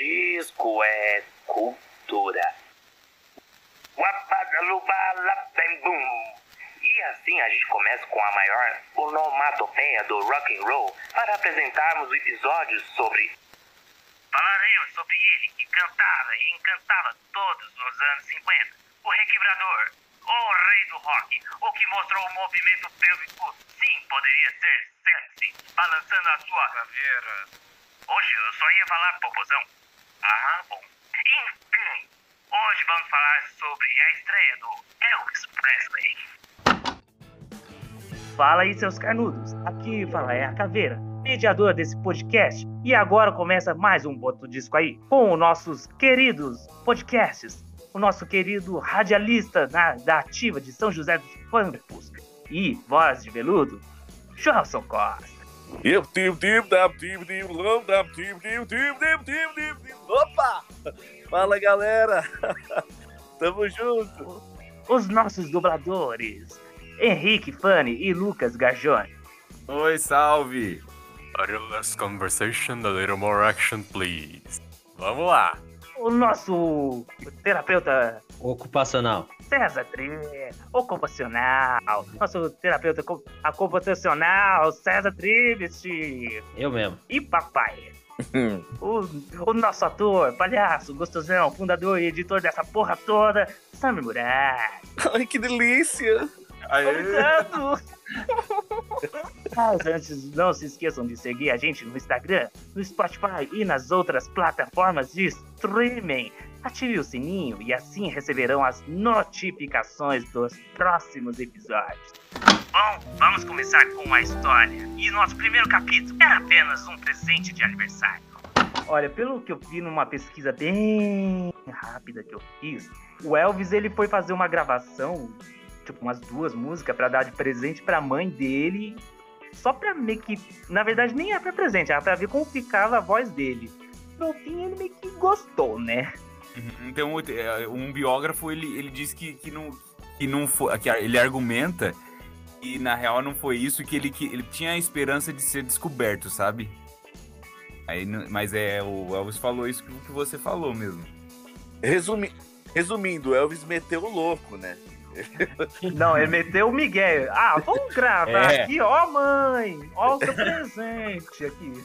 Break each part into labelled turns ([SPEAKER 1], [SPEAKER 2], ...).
[SPEAKER 1] Disco é cultura. E assim a gente começa com a maior onomatopeia do rock and roll para apresentarmos o episódio sobre Falaremos sobre ele que cantava e encantava todos nos anos 50, o requebrador, o rei do rock, o que mostrou o movimento pélvico, sim, poderia ser sexy, balançando a sua caveira. Hoje eu só ia falar popozão. Ah, bom. Enfim, hoje vamos falar sobre a estreia do Elvis Presley. Fala aí, seus carnudos. Aqui fala é a Caveira, mediadora desse podcast. E agora começa mais um Boto Disco aí, com os nossos queridos podcasts. O nosso querido radialista na, da ativa de São José dos Campos e voz de veludo, Joelson Costa.
[SPEAKER 2] Opa! Fala galera! Tamo junto!
[SPEAKER 1] Os nossos dubladores, Henrique Fanny e Lucas Garjone.
[SPEAKER 3] Oi, salve! A little less conversation, a little more action, please. Vamos lá!
[SPEAKER 1] O nosso terapeuta
[SPEAKER 4] Ocupacional.
[SPEAKER 1] César Tribe, ocupacional. Nosso terapeuta ocupacional, César Tribes.
[SPEAKER 4] Eu mesmo.
[SPEAKER 1] E papai. o, o nosso ator, palhaço, gostosão, fundador e editor dessa porra toda, Samir Murad.
[SPEAKER 2] Ai, que delícia!
[SPEAKER 1] Obrigado! Mas antes, não se esqueçam de seguir a gente no Instagram, no Spotify e nas outras plataformas de streaming. Ative o sininho e assim receberão as notificações dos próximos episódios. Bom, vamos começar com a história. E nosso primeiro capítulo era apenas um presente de aniversário. Olha, pelo que eu vi numa pesquisa bem rápida que eu fiz, o Elvis ele foi fazer uma gravação tipo, umas duas músicas pra dar de presente pra mãe dele. Só pra meio que. Na verdade, nem era pra presente, era pra ver como ficava a voz dele. No fim, ele meio que gostou, né?
[SPEAKER 3] Então, um biógrafo, ele, ele diz que, que não, que não foi... Que ele argumenta que, na real, não foi isso, que ele, que ele tinha a esperança de ser descoberto, sabe? Aí, mas é, o Elvis falou isso que que você falou mesmo.
[SPEAKER 2] Resumi... Resumindo, o Elvis meteu o louco, né?
[SPEAKER 1] Não, ele meteu o Miguel. Ah, vamos gravar
[SPEAKER 3] É.
[SPEAKER 1] aqui, ó, mãe. Ó, o seu presente aqui.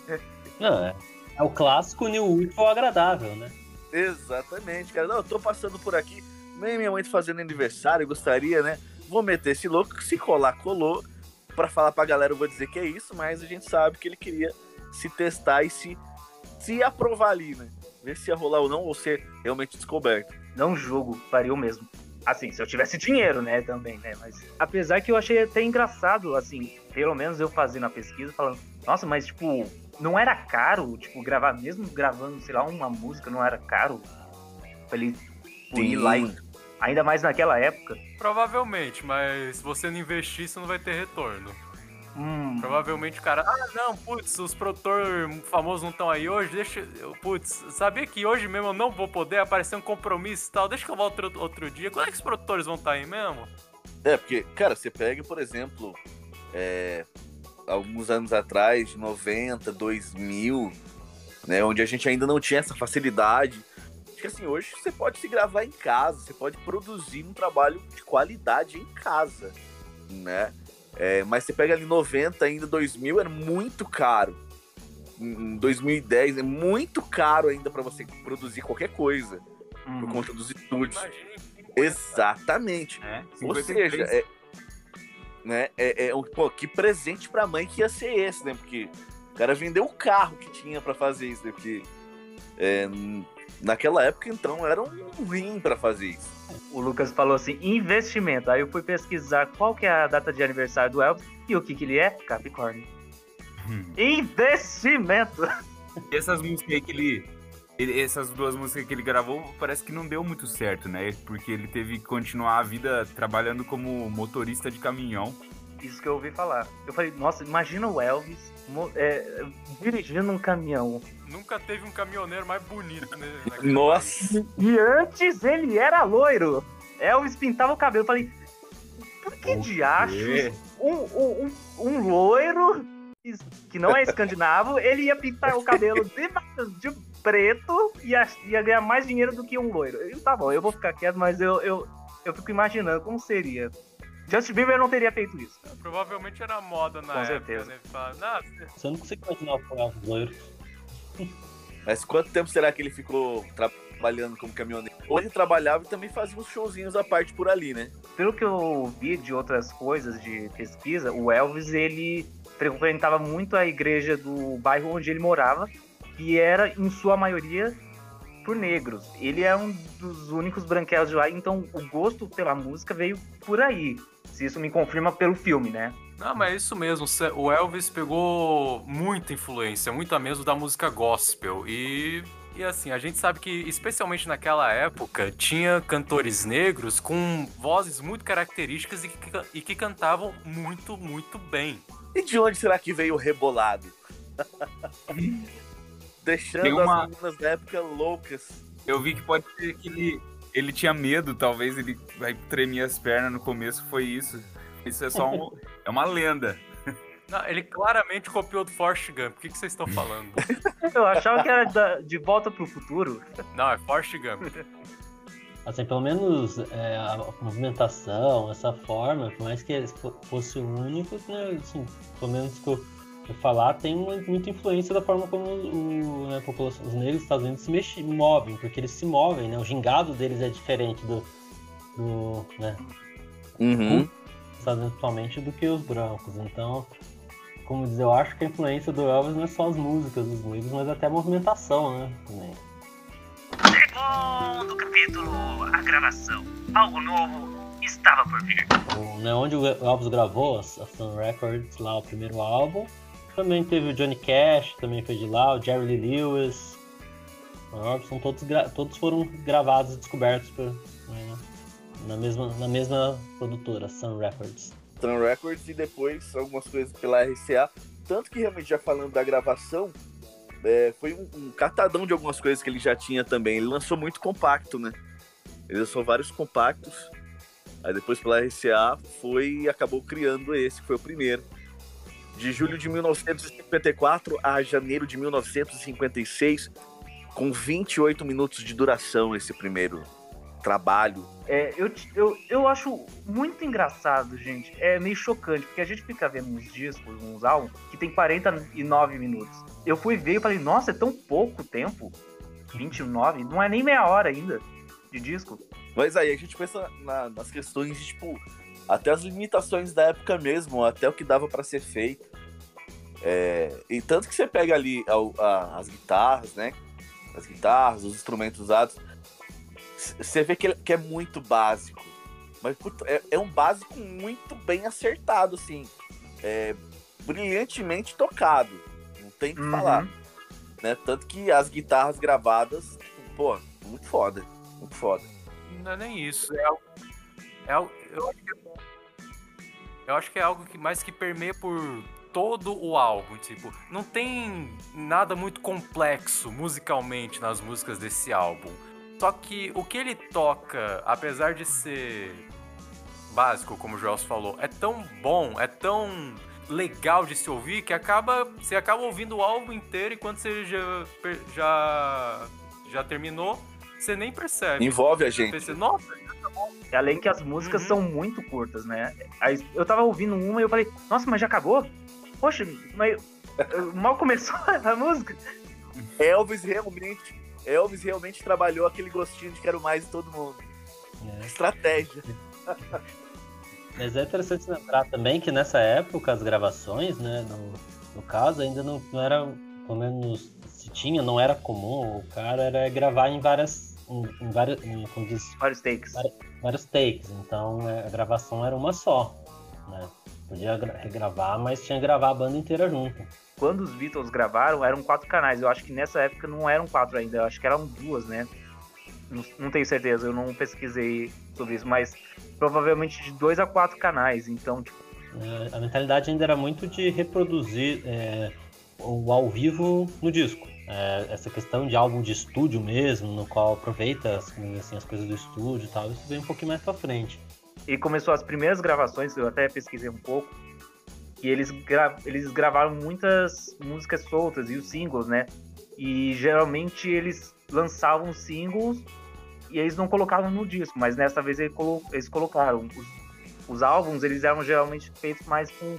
[SPEAKER 4] Não, é, é o clássico New Útil agradável, né?
[SPEAKER 2] Exatamente, cara. Não, eu tô passando por aqui. Nem minha mãe tá fazendo aniversário, gostaria, né? Vou meter esse louco, se colar, colou. Pra falar pra galera, eu vou dizer que é isso, mas a gente sabe que ele queria se testar e se, se aprovar ali, né? Ver se ia rolar ou não, ou ser realmente descoberto.
[SPEAKER 1] Não julgo, faria o mesmo. Assim, se eu tivesse dinheiro, né, também, né? Mas apesar que eu achei até engraçado, assim, pelo menos eu fazendo a pesquisa, falando, nossa, mas tipo, não era caro, tipo, gravar, mesmo gravando, sei lá, uma música, não era caro pra ele tipo, ir lá e. Ainda mais naquela época.
[SPEAKER 5] Provavelmente, mas se você não investir, você não vai ter retorno.
[SPEAKER 1] Hum,
[SPEAKER 5] Provavelmente o cara, ah, não, putz, os produtores famosos não estão aí hoje, deixa. eu- Putz, sabia que hoje mesmo eu não vou poder aparecer um compromisso e tal, deixa que eu volto outro, outro dia. Quando é que os produtores vão estar aí mesmo?
[SPEAKER 2] É, porque, cara, você pega, por exemplo, é, alguns anos atrás, 90, 2000, né, onde a gente ainda não tinha essa facilidade. Acho que assim, hoje você pode se gravar em casa, você pode produzir um trabalho de qualidade em casa, né? É, mas você pega ali 90, ainda 2000, era muito caro. Em 2010 é muito caro ainda para você produzir qualquer coisa por
[SPEAKER 1] hum.
[SPEAKER 2] conta dos estúdios. Exatamente.
[SPEAKER 3] É,
[SPEAKER 2] Ou
[SPEAKER 3] 53.
[SPEAKER 2] seja, é, né, é, é um, pô, que presente pra mãe que ia ser esse, né? Porque o cara vendeu o carro que tinha pra fazer isso, né? Porque é, naquela época, então, era um rim pra fazer isso.
[SPEAKER 1] O Lucas falou assim, investimento. Aí eu fui pesquisar qual que é a data de aniversário do Elvis e o que que ele é? Capricórnio.
[SPEAKER 3] Hum.
[SPEAKER 1] Investimento!
[SPEAKER 3] E essas músicas que ele, ele- Essas duas músicas que ele gravou, parece que não deu muito certo, né? Porque ele teve que continuar a vida trabalhando como motorista de caminhão.
[SPEAKER 1] Isso que eu ouvi falar. Eu falei, nossa, imagina o Elvis é, dirigindo um caminhão.
[SPEAKER 5] Nunca teve um caminhoneiro mais bonito, né?
[SPEAKER 2] Nossa!
[SPEAKER 1] E antes ele era loiro. Elvis pintava o cabelo. Eu falei, por que diachos um, um, um, um loiro que não é escandinavo, ele ia pintar o cabelo de, de preto ia, ia ganhar mais dinheiro do que um loiro. Eu, tá bom, eu vou ficar quieto, mas eu, eu, eu fico imaginando como seria. Justin Bieber não teria feito isso.
[SPEAKER 5] Provavelmente era moda na
[SPEAKER 1] Com
[SPEAKER 5] época,
[SPEAKER 1] certeza.
[SPEAKER 5] né? Fala, "Não,
[SPEAKER 4] Você não consegue imaginar o Elvis loiro.
[SPEAKER 2] Mas quanto tempo será que ele ficou trabalhando como caminhoneiro? Ou ele trabalhava e também fazia uns showzinhos à parte por ali, né?
[SPEAKER 1] Pelo que eu vi de outras coisas de pesquisa, o Elvis ele frequentava muito a igreja do bairro onde ele morava, que era em sua maioria por negros. Ele é um dos únicos branquelos de lá, então o gosto pela música veio por aí. Se isso me confirma pelo filme, né?
[SPEAKER 5] Não, mas é isso mesmo. O Elvis pegou muita influência, muita mesmo da música gospel. E, e assim, a gente sabe que, especialmente naquela época, tinha cantores negros com vozes muito características e que, e que cantavam muito, muito bem.
[SPEAKER 2] E de onde será que veio o rebolado? Deixando
[SPEAKER 3] uma-
[SPEAKER 2] as meninas da época loucas.
[SPEAKER 3] Eu vi que pode ser que ele, ele tinha medo, talvez ele vai tremer as pernas no começo, foi isso. Isso é só um, é uma lenda.
[SPEAKER 5] Não, ele claramente copiou do Forrest Gump. O que, que vocês estão falando?
[SPEAKER 1] Eu achava que era da- de volta pro futuro.
[SPEAKER 5] Não, é Forrest Gump.
[SPEAKER 4] Assim, pelo menos é, a movimentação, essa forma, por mais que fosse o único, né, assim, pelo menos eu falar, tem uma- muita influência da forma como o, né, a população, os negros dos Estados Unidos se mexem, movem, porque eles se movem, né? O gingado deles é diferente do, do né,
[SPEAKER 2] Uhum.
[SPEAKER 4] dos Estados Unidos atualmente do que os brancos. Então, como dizer, eu acho que a influência do Elvis não é só as músicas dos negros, mas até a movimentação, né? Também.
[SPEAKER 1] Segundo capítulo, a gravação. Algo novo estava por vir.
[SPEAKER 4] O, né, onde o Elvis gravou, a Sun Records, lá o primeiro álbum. Também teve o Johnny Cash, também foi de lá, o Jerry Lee Lewis. São todos, todos foram gravados e descobertos por, né, na, mesma, na mesma produtora, Sun Records.
[SPEAKER 2] Sun Records e depois algumas coisas pela RCA. Tanto que realmente já falando da gravação, é, foi um, um catadão de algumas coisas que ele já tinha também. Ele lançou muito compacto, né? Ele lançou vários compactos. Aí depois pela RCA foi acabou criando esse, que foi o primeiro. De julho de 1954 a janeiro de 1956, com 28 minutos de duração esse primeiro trabalho.
[SPEAKER 1] É, eu, eu, eu acho muito engraçado, gente. É meio chocante, porque a gente fica vendo uns discos, uns álbuns, que tem 49 minutos. Eu fui ver e falei, nossa, é tão pouco tempo. 29? Não é nem meia hora ainda de disco.
[SPEAKER 2] Mas aí a gente pensa na- nas questões de, tipo, até as limitações da época mesmo, até o que dava pra ser feito. É, e tanto que você pega ali a- a- as guitarras, né? As guitarras, os instrumentos usados, você vê que, ele- que é muito básico. Mas puta, é, é um básico muito bem acertado, assim. É, brilhantemente tocado. Não tem o que
[SPEAKER 1] Uhum.
[SPEAKER 2] falar. Né? Tanto que as guitarras gravadas, tipo, pô, muito foda. Muito foda.
[SPEAKER 5] Não é nem isso. É algo. É eu, acho que, eu acho que é algo que mais que permeia por todo o álbum. Tipo, não tem nada muito complexo musicalmente nas músicas desse álbum. Só que o que ele toca, apesar de ser básico, como o Joels falou, é tão bom, é tão legal de se ouvir que acaba você acaba ouvindo o álbum inteiro e quando você já já já terminou, você nem percebe.
[SPEAKER 2] Envolve a
[SPEAKER 5] Você
[SPEAKER 2] gente.
[SPEAKER 5] pensa, Nossa,
[SPEAKER 1] Além que as músicas
[SPEAKER 5] Uhum.
[SPEAKER 1] são muito curtas, né? Aí eu tava ouvindo uma e eu falei, nossa, mas já acabou? Poxa, mas eh, mal começou a música.
[SPEAKER 2] Elvis realmente, Elvis realmente trabalhou aquele gostinho de quero mais de todo mundo.
[SPEAKER 4] né?
[SPEAKER 2] Estratégia.
[SPEAKER 4] Mas é interessante lembrar também que nessa época as gravações, né, no, no caso, ainda não, não era, pelo menos se tinha, não era comum, o cara era gravar em várias, em, em várias, em, diz,
[SPEAKER 1] Vários takes.
[SPEAKER 4] vários takes, então é, a gravação era uma só, né? Podia gra- regravar, mas tinha que gravar a banda inteira junto.
[SPEAKER 1] Quando os Beatles gravaram, eram quatro canais. Eu acho que nessa época não eram quatro ainda, eu acho que eram duas, né? Não, não tenho certeza, eu não pesquisei sobre isso, mas provavelmente de dois a quatro canais. Então, tipo,
[SPEAKER 4] É, a mentalidade ainda era muito de reproduzir é, o ao vivo no disco. É, essa questão de álbum de estúdio mesmo, no qual aproveita as, assim, as coisas do estúdio e tal, isso veio um pouquinho mais pra frente.
[SPEAKER 1] e começou as primeiras gravações, eu até pesquisei um pouco, e eles, gra eles gravaram muitas músicas soltas e os singles, né? E geralmente eles lançavam singles e eles não colocavam no disco, mas nessa vez eles colocaram. Os, os álbuns eles eram geralmente feitos mais com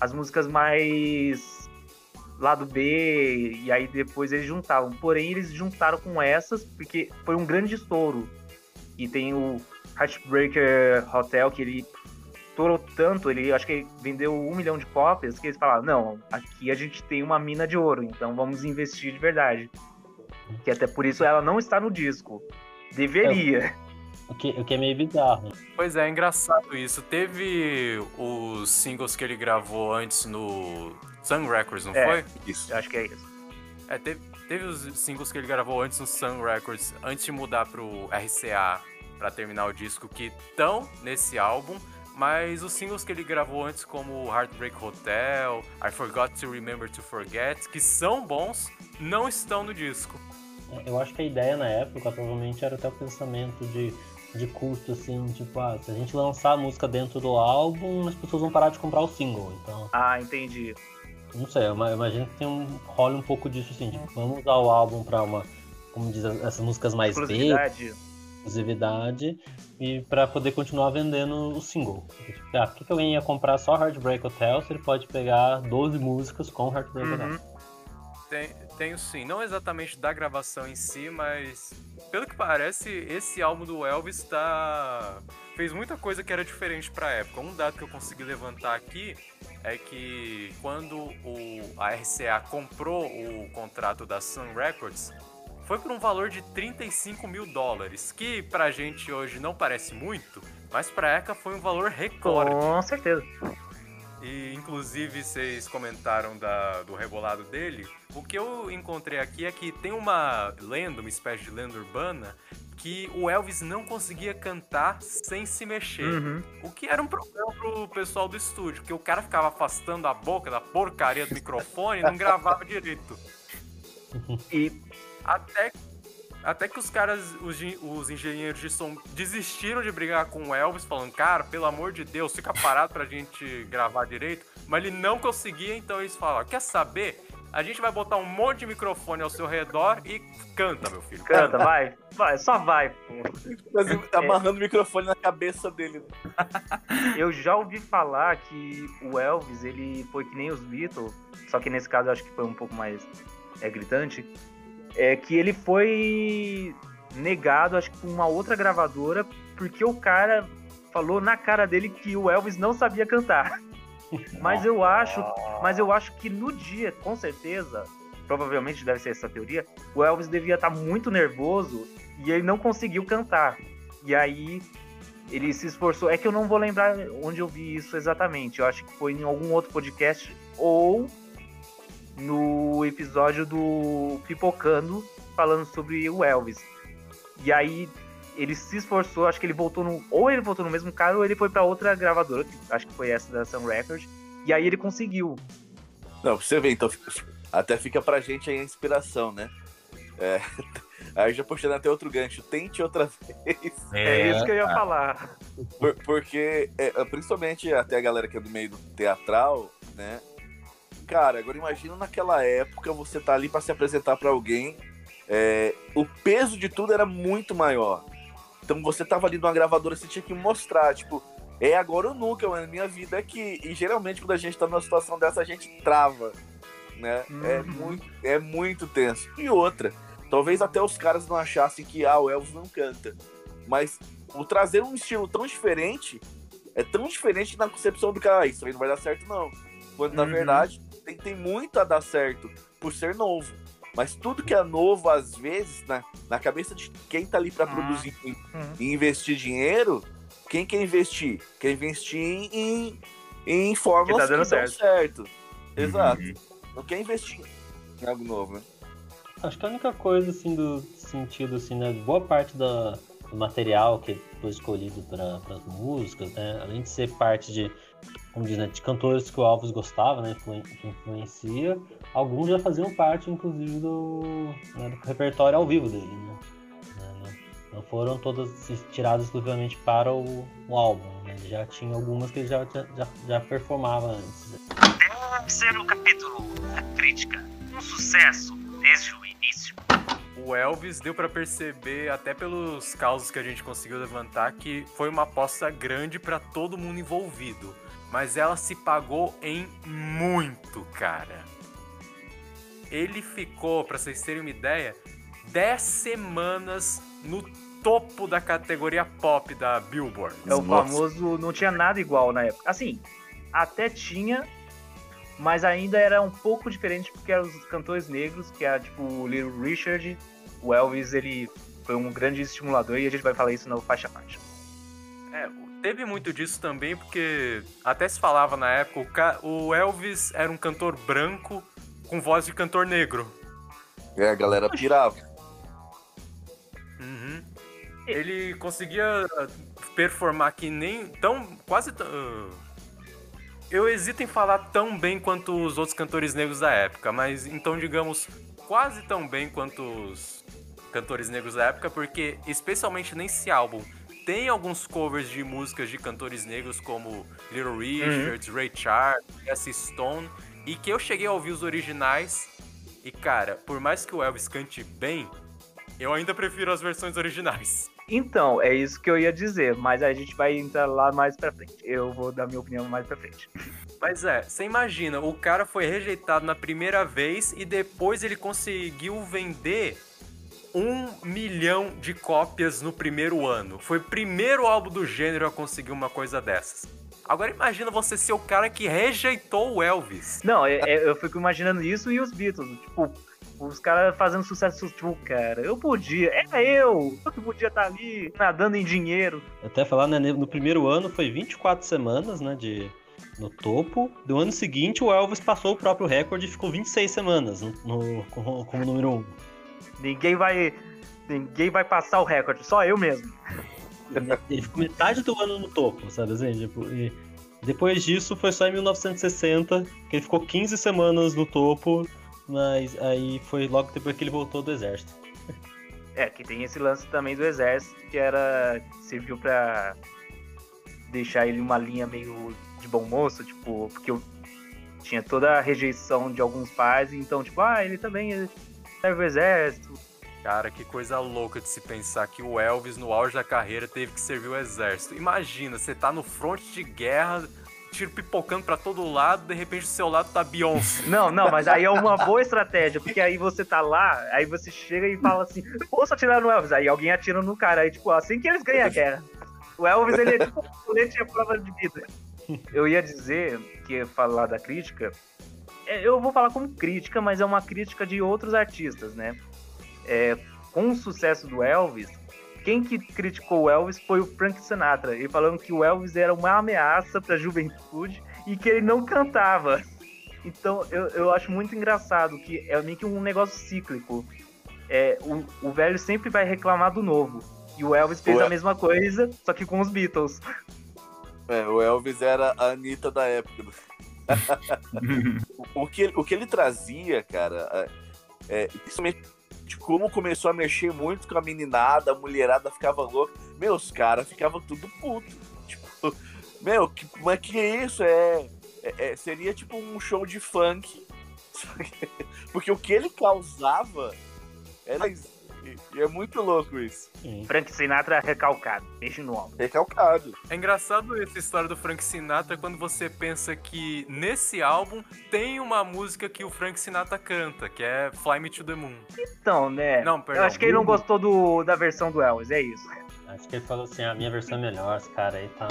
[SPEAKER 1] as músicas mais lado B, e aí depois eles juntavam. Porém, eles juntaram com essas, porque foi um grande estouro. E tem o Heartbreaker Hotel, que ele estourou tanto, ele acho que ele vendeu um milhão de cópias, que eles falaram, não, aqui a gente tem uma mina de ouro, então vamos investir de verdade. Que até por isso ela não está no disco. Deveria.
[SPEAKER 4] O que, o que é meio bizarro.
[SPEAKER 5] Pois é, é engraçado isso. Teve os singles que ele gravou antes no Sun Records, não
[SPEAKER 1] É.
[SPEAKER 5] foi?
[SPEAKER 2] Isso.
[SPEAKER 1] Eu acho que é isso.
[SPEAKER 5] É, teve, teve os singles que ele gravou antes no Sun Records, antes de mudar pro RCA pra terminar o disco, que estão nesse álbum, mas os singles que ele gravou antes, como Heartbreak Hotel, I Forgot to Remember to Forget, que são bons, não estão no disco.
[SPEAKER 4] Eu acho que a ideia na época provavelmente era até o pensamento de, de custo, assim, tipo, ah, se a gente lançar a música dentro do álbum, as pessoas vão parar de comprar o single. Então,
[SPEAKER 1] Ah, entendi.
[SPEAKER 4] Não sei, eu ima- eu imagino que tem um role um pouco disso, assim, tipo, vamos usar o álbum pra uma, como diz, essas músicas mais B,
[SPEAKER 1] Exclusividade.
[SPEAKER 4] exclusividade, e pra poder continuar vendendo o single. Ah, por que, que alguém ia comprar só Heartbreak Hotel se ele pode pegar 12 músicas com Heartbreak Hotel?
[SPEAKER 1] Uhum.
[SPEAKER 5] Tem, tenho sim, não exatamente da gravação em si, mas pelo que parece, esse álbum do Elvis tá fez muita coisa que era diferente pra época. Um dado que eu consegui levantar aqui é que quando o a RCA comprou o contrato da Sun Records, foi por um valor de 35 mil dólares, que pra gente hoje não parece muito, mas pra época foi um valor recorde.
[SPEAKER 1] Com certeza.
[SPEAKER 5] E inclusive vocês comentaram da- do rebolado dele. O que eu encontrei aqui é que tem uma lenda, uma espécie de lenda urbana, que o Elvis não conseguia cantar sem se mexer.
[SPEAKER 1] Uhum.
[SPEAKER 5] O que era um problema pro pessoal do estúdio, porque o cara ficava afastando a boca da porcaria do microfone e não gravava direito.
[SPEAKER 1] E
[SPEAKER 5] Até, até que os caras, os, os engenheiros de som, desistiram de brigar com o Elvis, falando, cara, pelo amor de Deus, fica parado pra gente gravar direito. Mas ele não conseguia, então eles falaram, quer saber? A gente vai botar um monte de microfone ao seu redor e canta, meu filho.
[SPEAKER 1] canta, vai. Vai, só vai, pô.
[SPEAKER 2] Mas amarrando o microfone na cabeça dele.
[SPEAKER 1] Eu já ouvi falar que o Elvis, ele foi que nem os Beatles, só que nesse caso eu acho que foi um pouco mais é, gritante, é que ele foi negado, acho que por uma outra gravadora, porque o cara falou na cara dele que o Elvis não sabia cantar. Mas eu acho, mas eu acho que no dia, com certeza, provavelmente deve ser essa teoria, o Elvis devia estar muito nervoso e ele não conseguiu cantar. E aí ele se esforçou. É que eu não vou lembrar onde eu vi isso exatamente. Eu acho que foi em algum outro podcast ou no episódio do Pipocando falando sobre o Elvis. E aí ele se esforçou, acho que ele voltou no. Ou ele voltou no mesmo cara, ou ele foi pra outra gravadora, que acho que foi essa da Sun Record. E aí ele conseguiu.
[SPEAKER 2] Não, pra você ver, então até fica pra gente aí a inspiração, né? É, aí já puxando até outro gancho, tente outra vez.
[SPEAKER 1] É, isso que eu ia falar.
[SPEAKER 2] Por- porque, é, principalmente até a galera que é do meio do teatral, né? Cara, agora imagina naquela época você tá ali pra se apresentar pra alguém, é, o peso de tudo era muito maior. Então você tava ali numa gravadora, você tinha que mostrar, tipo, é agora ou nunca, mano, minha vida é que. E geralmente quando a gente tá numa situação dessa, a gente trava, né? É,
[SPEAKER 1] Uhum.
[SPEAKER 2] muito, é muito tenso. E outra, talvez até os caras não achassem que ah, o Elvis não canta. Mas o trazer um estilo tão diferente é tão diferente na concepção do cara, ah, isso aí não vai dar certo, não. Quando na
[SPEAKER 1] Uhum.
[SPEAKER 2] verdade tem, tem muito a dar certo por ser novo. Mas tudo que é novo, às vezes, na, na cabeça de quem tá ali pra
[SPEAKER 1] Uhum.
[SPEAKER 2] produzir e,
[SPEAKER 1] Uhum.
[SPEAKER 2] e investir dinheiro, quem quer investir? Quer investir em, em fórmulas
[SPEAKER 1] Que tá dando
[SPEAKER 2] dão
[SPEAKER 1] certo.
[SPEAKER 2] certo. Exato.
[SPEAKER 3] Uhum.
[SPEAKER 2] Não quer investir em algo novo, né?
[SPEAKER 4] Acho que a única coisa, assim, do sentido, assim, né? Boa parte da, do material que foi escolhido para as músicas, né? Além de ser parte de, como diz, né? De cantores que o Alves gostava, né? Que influencia, alguns já faziam parte, inclusive, do, né, do repertório ao vivo dele, né? Né, Não, não foram todas tiradas exclusivamente para o, o álbum, né? Ele já tinha algumas que ele já, já, já, performava antes. né?
[SPEAKER 1] Terceiro capítulo, a crítica. Um sucesso. desde o início.
[SPEAKER 5] O Elvis deu pra perceber, até pelos causos que a gente conseguiu levantar, que foi uma aposta grande pra todo mundo envolvido. Mas ela se pagou em muito, cara. Ele ficou, pra vocês terem uma ideia, 10 semanas no topo da categoria pop da Billboard.
[SPEAKER 1] É o famoso não tinha nada igual na época. Assim, até tinha, mas ainda era um pouco diferente porque eram os cantores negros, que era tipo o Little Richard, o Elvis, ele foi um grande estimulador e a gente vai falar isso no faixa a faixa.
[SPEAKER 5] É, teve muito disso também, porque até se falava na época, o, Elvis era um cantor branco com voz de cantor negro.
[SPEAKER 2] É, a galera pirava.
[SPEAKER 5] Uhum. Ele conseguia performar que nem tão quase tão, ah, eu hesito em falar tão bem quanto os outros cantores negros da época, mas então digamos quase tão bem quanto os cantores negros da época, porque especialmente nesse álbum tem alguns covers de músicas de cantores negros como Little Richard, Ray Charles, Cassie Stone, e que eu cheguei a ouvir os originais e cara, por mais que o Elvis cante bem, eu ainda prefiro as versões originais.
[SPEAKER 1] Então, é isso que eu ia dizer, mas a gente vai entrar lá mais pra frente. Eu vou dar minha opinião mais pra frente.
[SPEAKER 5] Mas é, você imagina, o cara foi rejeitado na primeira vez e depois ele conseguiu vender um milhão de cópias no primeiro ano. Foi o primeiro álbum do gênero a conseguir uma coisa dessas. Agora imagina você ser o cara que rejeitou o Elvis.
[SPEAKER 1] Não, é- é- eu fico imaginando isso e os Beatles, tipo, os caras fazendo sucesso, tipo, cara, eu podia, era eu, eu que podia estar ali nadando em dinheiro.
[SPEAKER 4] Até falar, né, no primeiro ano foi 24 semanas, né, de, no topo. Do ano seguinte, o Elvis passou o próprio recorde e ficou 26 semanas no, no- como, como número 1.
[SPEAKER 1] Ninguém vai, ninguém vai passar o recorde, só eu mesmo.
[SPEAKER 4] Ele, ficou metade do ano no topo, sabe assim? Tipo, e depois disso foi só em 1960 que ele ficou 15 semanas no topo, mas aí foi logo depois que ele voltou do exército.
[SPEAKER 1] É, que tem esse lance também do exército, que era, serviu pra deixar ele uma linha meio de bom moço, tipo, porque eu tinha toda a rejeição de alguns pais, então, tipo, ah, ele também ele serve o exército,
[SPEAKER 5] Cara, que coisa louca de se pensar que o Elvis, no auge da carreira, teve que servir o exército. Imagina, você tá no fronte de guerra, tiro pipocando pra todo lado, de repente do seu lado tá Beyoncé.
[SPEAKER 1] Não, não, mas aí é uma boa estratégia, porque aí você tá lá, aí você chega e fala assim, posso atirar no Elvis? Aí alguém atira no cara, aí tipo, assim que eles ganham a guerra. O Elvis, ele é tipo um colete à prova de vida. Eu ia dizer, que ia falar da crítica, eu vou falar como crítica, mas é uma crítica de outros artistas, né? É, com o sucesso do Elvis, quem que criticou o Elvis foi o Frank Sinatra, ele falando que o Elvis era uma ameaça pra juventude e que ele não cantava. Então eu, eu acho muito engraçado que é meio que um negócio cíclico. É, o, o velho sempre vai reclamar do novo. E o Elvis fez
[SPEAKER 2] Ué.
[SPEAKER 1] a mesma coisa, só que com os Beatles.
[SPEAKER 2] É, o Elvis era a Anitta da época. O, que, o que ele trazia, cara, é, é, principalmente como começou a mexer muito com a meninada, a mulherada ficava louca. Meu, os caras ficavam tudo puto. Tipo, meu, que, mas que é isso? É, é- seria tipo um show de funk. Porque o que ele causava era. E- É muito louco isso.
[SPEAKER 4] Sim.
[SPEAKER 1] Frank Sinatra recalcado, beijo no ombro.
[SPEAKER 2] Recalcado.
[SPEAKER 5] É engraçado essa história do Frank Sinatra quando você pensa que nesse álbum tem uma música que o Frank Sinatra canta, que é Fly Me to the Moon.
[SPEAKER 1] Então, né?
[SPEAKER 5] Não, perdão.
[SPEAKER 1] eu acho que ele não gostou do, da versão do Elvis, é isso.
[SPEAKER 4] Acho que ele falou assim, a minha versão é melhor, esse cara aí tá...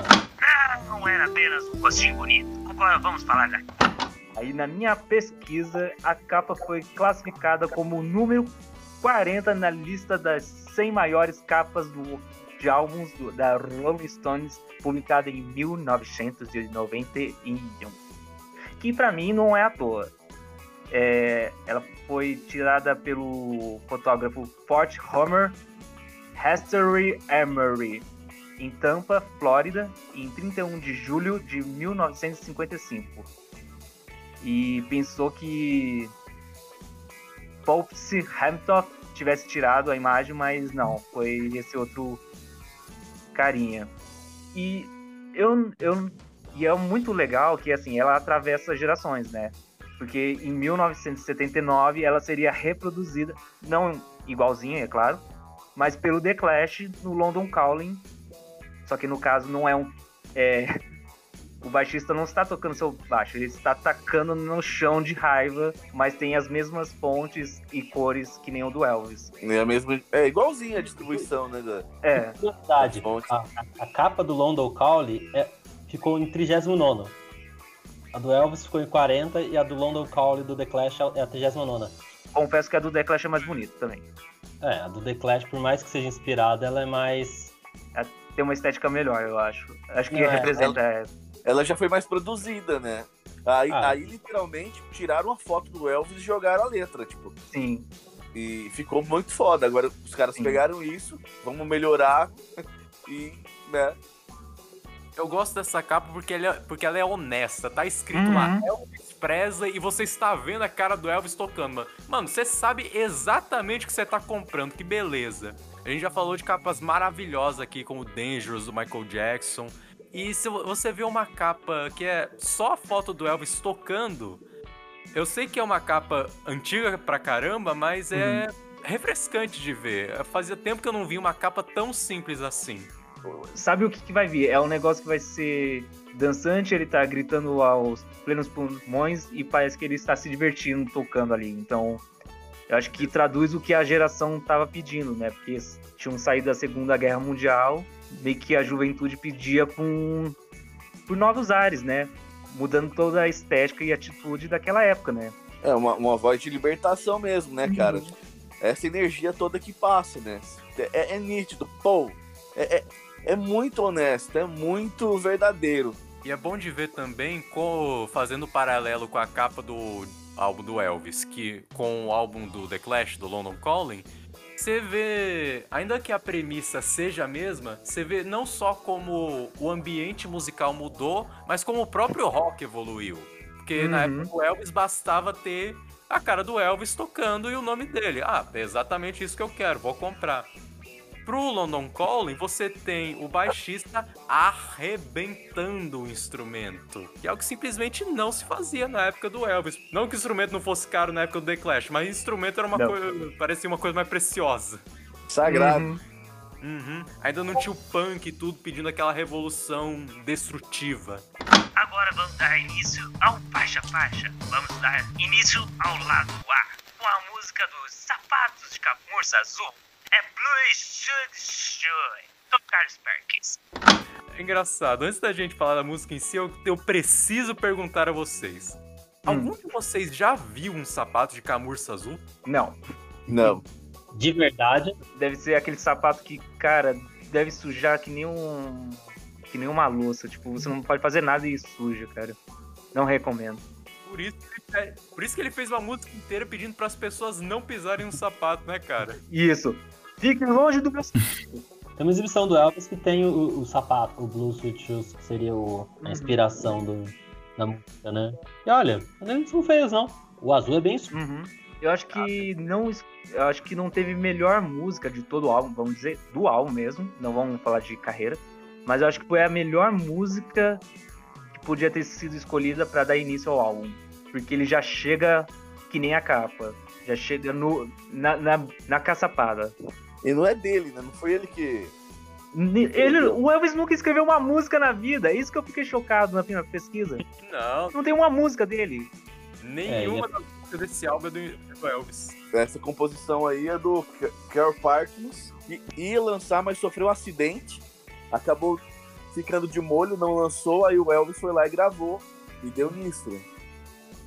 [SPEAKER 1] Não era apenas um rostinho bonito. Agora vamos falar da. Aí na minha pesquisa, a capa foi classificada como o número 40 na lista das 100 maiores capas do, de álbuns do- da Rolling Stones, publicada em 1991. Que pra mim não é à toa. É, ela foi tirada pelo fotógrafo Fort Homer History Emery em Tampa, Flórida, em 31 de julho de 1955. E pensou que Popsy Hampton tivesse tirado a imagem, mas não, foi esse outro carinha. E eu, eu e é muito legal que assim, ela atravessa gerações, né? Porque em 1979 ela seria reproduzida, não igualzinha, é claro, mas pelo The Clash no London Calling. Só que no caso não é um. É, o baixista não está tocando seu baixo, ele está tacando no chão de raiva, mas tem as mesmas fontes e cores que nem o do Elvis.
[SPEAKER 2] É, a mesma, é igualzinha a distribuição, né,
[SPEAKER 1] É,
[SPEAKER 2] fontes.
[SPEAKER 4] a, a- capa do London Calling é, ficou em 39. A do Elvis ficou em 40 e a do London Calling do The Clash é a 39.
[SPEAKER 1] confesso que a do The Clash é mais bonita também.
[SPEAKER 4] É, a do The Clash, por mais que seja inspirada, ela é mais.
[SPEAKER 1] Tem uma estética melhor, eu acho. Acho que
[SPEAKER 4] é,
[SPEAKER 1] representa. é,
[SPEAKER 2] Ela já foi mais produzida, né? Aí,
[SPEAKER 4] Ah.
[SPEAKER 2] aí, literalmente, tiraram a foto do Elvis e jogaram a letra, tipo.
[SPEAKER 1] sim.
[SPEAKER 2] E ficou muito foda. Agora os caras
[SPEAKER 1] Sim.
[SPEAKER 2] pegaram isso, vamos melhorar e, né?
[SPEAKER 5] Eu gosto dessa capa porque ela, é- porque ela é honesta. Tá escrito
[SPEAKER 1] Uhum.
[SPEAKER 5] lá Elvis Presley e você está vendo a cara do Elvis tocando, mano. Mano, você sabe exatamente o que você tá comprando, que beleza. A gente já falou de capas maravilhosas aqui, como Dangerous, do Michael Jackson. E se vo- você vê uma capa que é só a foto do Elvis tocando, eu sei que é uma capa antiga pra caramba, mas é refrescante de ver. Fazia tempo que eu não vi uma capa tão simples assim.
[SPEAKER 1] Sabe o que, que vai vir? É um negócio que vai ser dançante, ele tá gritando aos plenos pulmões e parece que ele está se divertindo tocando ali. Então, eu acho que traduz o que a geração tava pedindo, né? Porque tinham saído da Segunda Guerra Mundial, meio que a juventude pedia por, por novos ares, né? Mudando toda a estética e atitude daquela época, né?
[SPEAKER 2] É uma, uma voz de libertação mesmo, né, cara? Essa energia toda que passa, né? É, é nítido, pô. É, é, é muito honesto, é muito verdadeiro.
[SPEAKER 5] E é bom de ver também, co- fazendo paralelo com a capa do álbum do Elvis, que com o álbum do The Clash, do London Calling, você vê, ainda que a premissa seja a mesma, você vê não só como o ambiente musical mudou, mas como o próprio rock evoluiu. Porque na
[SPEAKER 1] Uhum.
[SPEAKER 5] época do Elvis bastava ter a cara do Elvis tocando e o nome dele. Ah, é exatamente isso que eu quero, vou comprar. Pro London Calling, você tem o baixista arrebentando o instrumento. Que é o que simplesmente não se fazia na época do Elvis. Não que o instrumento não fosse caro na época do The Clash, mas o instrumento era uma coisa. parecia uma coisa mais preciosa.
[SPEAKER 2] Sagrado.
[SPEAKER 1] Uhum.
[SPEAKER 5] Uhum. Ainda não tinha o punk e tudo pedindo aquela revolução destrutiva.
[SPEAKER 6] Agora vamos dar início ao Faixa Faixa. Vamos dar início ao lado A com a música dos Sapatos de Camurça Azul. É Blue Should Should. Do Carlos Perkins.
[SPEAKER 5] É engraçado, antes da gente falar da música em si, eu, eu preciso perguntar a vocês. Algum de vocês já viu um sapato de camurça azul?
[SPEAKER 1] Não.
[SPEAKER 2] Não.
[SPEAKER 4] De verdade,
[SPEAKER 1] Deve ser aquele sapato que, cara, deve sujar que nem um. que nem uma louça. Tipo, você não pode fazer nada e suja, cara. Não recomendo.
[SPEAKER 5] Por isso, que ele, por isso que ele fez uma música inteira pedindo para as pessoas não pisarem no sapato, né, cara?
[SPEAKER 1] Isso. Fique longe do meu.
[SPEAKER 4] tem uma exibição do Elvis que tem o, o sapato, o Blue Sweet Shoes, que seria o- a inspiração do, da música, né? E olha, eles não feios, não. O azul é bem isso.
[SPEAKER 1] Uhum. Eu acho que não. Eu acho que não teve melhor música de todo o álbum, vamos dizer, do álbum mesmo. Não vamos falar de carreira. Mas eu acho que foi a melhor música que podia ter sido escolhida pra dar início ao álbum. Porque ele já chega que nem a capa. Já chega no, na, na, na caçapada.
[SPEAKER 2] E não é dele, né? Não foi ele que.
[SPEAKER 1] Ele, o Elvis nunca escreveu uma música na vida. É isso que eu fiquei chocado na minha pesquisa.
[SPEAKER 5] Não,
[SPEAKER 1] Não tem uma música dele.
[SPEAKER 5] nenhuma das músicas desse álbum é do, do Elvis.
[SPEAKER 2] Essa composição aí é do Ca- Carl Parkins, que ia lançar, mas sofreu um acidente. Acabou ficando de molho, não lançou, aí o Elvis foi lá e gravou. E deu nisso. né?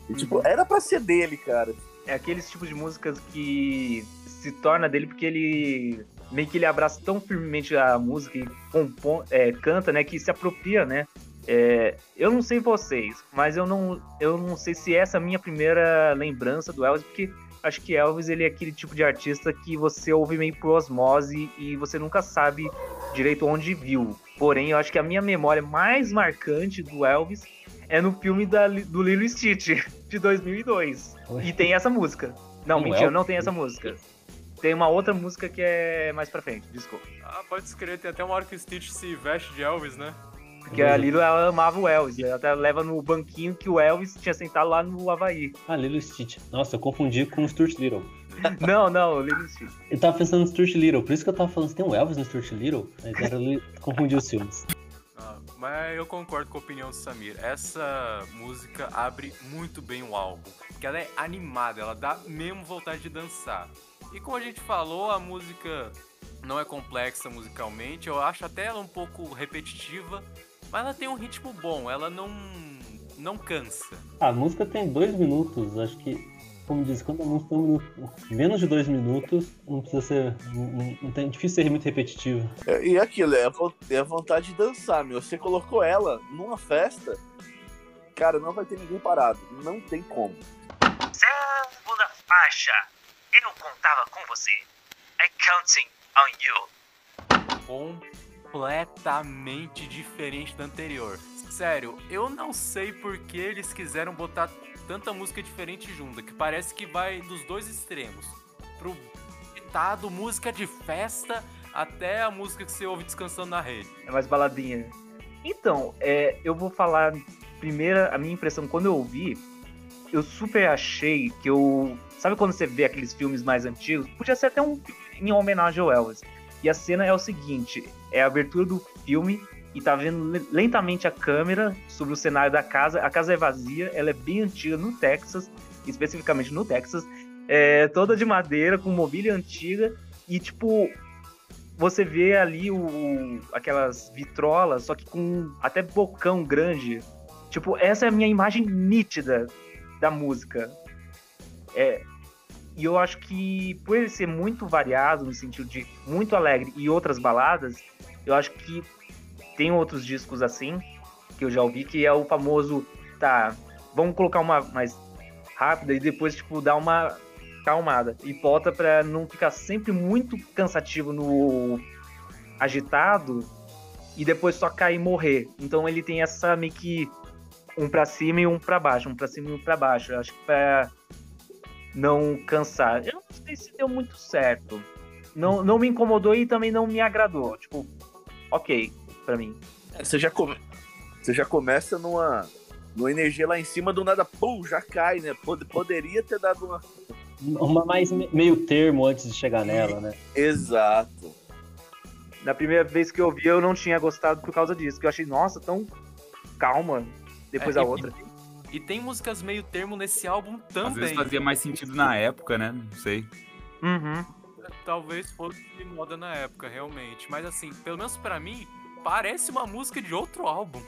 [SPEAKER 2] E, tipo,
[SPEAKER 1] Uhum.
[SPEAKER 2] era pra ser dele, cara.
[SPEAKER 1] É aqueles tipos de músicas que se torna dele porque ele meio que ele abraça tão firmemente a música e compõe, é, canta, né, que se apropria, né? É, eu não sei vocês, mas eu não, eu não sei se essa é a minha primeira lembrança do Elvis, porque acho que Elvis ele é aquele tipo de artista que você ouve meio por osmose e você nunca sabe direito onde viu. Porém, eu acho que a minha memória mais marcante do Elvis é no filme da, do Lilo Stitch, de 2002. E tem essa música. Não,
[SPEAKER 4] Tem o
[SPEAKER 1] mentira,
[SPEAKER 4] Elvis?
[SPEAKER 1] não tem essa música. Tem uma outra música que é mais pra frente, desculpa.
[SPEAKER 5] Ah, pode escrever, tem até uma hora que o Stitch se veste de Elvis, né?
[SPEAKER 1] Porque a Lilo, ela amava o Elvis. Ela até leva no banquinho que o Elvis tinha sentado lá no Havaí.
[SPEAKER 4] Ah, Lilo Stitch. Nossa, eu confundi com o Stuart Little.
[SPEAKER 1] Não, não, Lilo Stitch.
[SPEAKER 4] Eu tava pensando no Stuart Little, por isso que eu tava falando, você tem um Elvis no Stuart Little? Mas era confundi os filmes.
[SPEAKER 5] Ah, mas eu concordo com a opinião do Samir. Essa música abre muito bem o álbum. Porque ela é animada, ela dá mesmo vontade de dançar. E como a gente falou, a música não é complexa musicalmente. Eu acho até ela um pouco repetitiva. Mas ela tem um ritmo bom, ela não, não cansa.
[SPEAKER 4] A música tem dois minutos, acho que, como diz, quando a música tem menos de dois minutos, não precisa ser. Não, não- tem, é difícil ser muito repetitivo.
[SPEAKER 2] É, E aquilo, é a, é a vontade de dançar, meu. Você colocou ela numa festa, cara, não vai ter ninguém parado. Não tem como.
[SPEAKER 6] Segunda faixa. Eu contava com você. I counting on you.
[SPEAKER 5] completamente diferente da anterior. Sério, eu não sei por que eles quiseram botar tanta música diferente junta, que parece que vai dos dois extremos. Pro ditado, música de festa, até a música que você ouve descansando na rede.
[SPEAKER 1] É mais baladinha. Então, é, eu vou falar primeira, a minha impressão quando eu ouvi, eu super achei que eu. Sabe quando você vê aqueles filmes mais antigos? Podia ser até um em homenagem ao Elvis. E a cena é o seguinte: é a abertura do filme e tá vendo le- lentamente a câmera sobre o cenário da casa. A casa é vazia, ela é bem antiga no Texas, especificamente no Texas. É toda de madeira, com mobília antiga. E tipo, você vê ali o, aquelas vitrolas, só que com até bocão grande. Tipo, essa é a minha imagem nítida da música. É, e eu acho que por ele ser muito variado, no sentido de muito alegre e outras baladas, eu acho que tem outros discos assim, que eu já ouvi, que é o famoso, tá, vamos colocar uma mais rápida e depois, tipo, dar uma calmada. E bota pra não ficar sempre muito cansativo no agitado e depois só cair e morrer. Então ele tem essa meio que um pra cima e um pra baixo, um pra cima e um pra baixo. Eu acho que pra não cansar. Eu não sei se deu muito certo. Não, não me incomodou e também não me agradou. Tipo, ok pra mim.
[SPEAKER 2] É, Você já, come... você já começa numa, numa energia lá em cima, do nada, pum, já cai, né? Pod- Poderia ter dado uma.
[SPEAKER 4] Uma mais me- meio termo antes de chegar nela, né?
[SPEAKER 2] Exato.
[SPEAKER 1] Na primeira vez que eu vi, eu não tinha gostado por causa disso. Que eu achei, nossa, tão calma. Depois
[SPEAKER 5] É,
[SPEAKER 1] a
[SPEAKER 5] e-
[SPEAKER 1] outra.
[SPEAKER 5] E tem músicas meio termo nesse álbum
[SPEAKER 3] Às vezes
[SPEAKER 5] também.
[SPEAKER 3] fazia mais sentido na época, né? Não sei.
[SPEAKER 1] Uhum.
[SPEAKER 5] Talvez fosse de moda na época, realmente. Mas assim, pelo menos pra mim, parece uma música de outro álbum.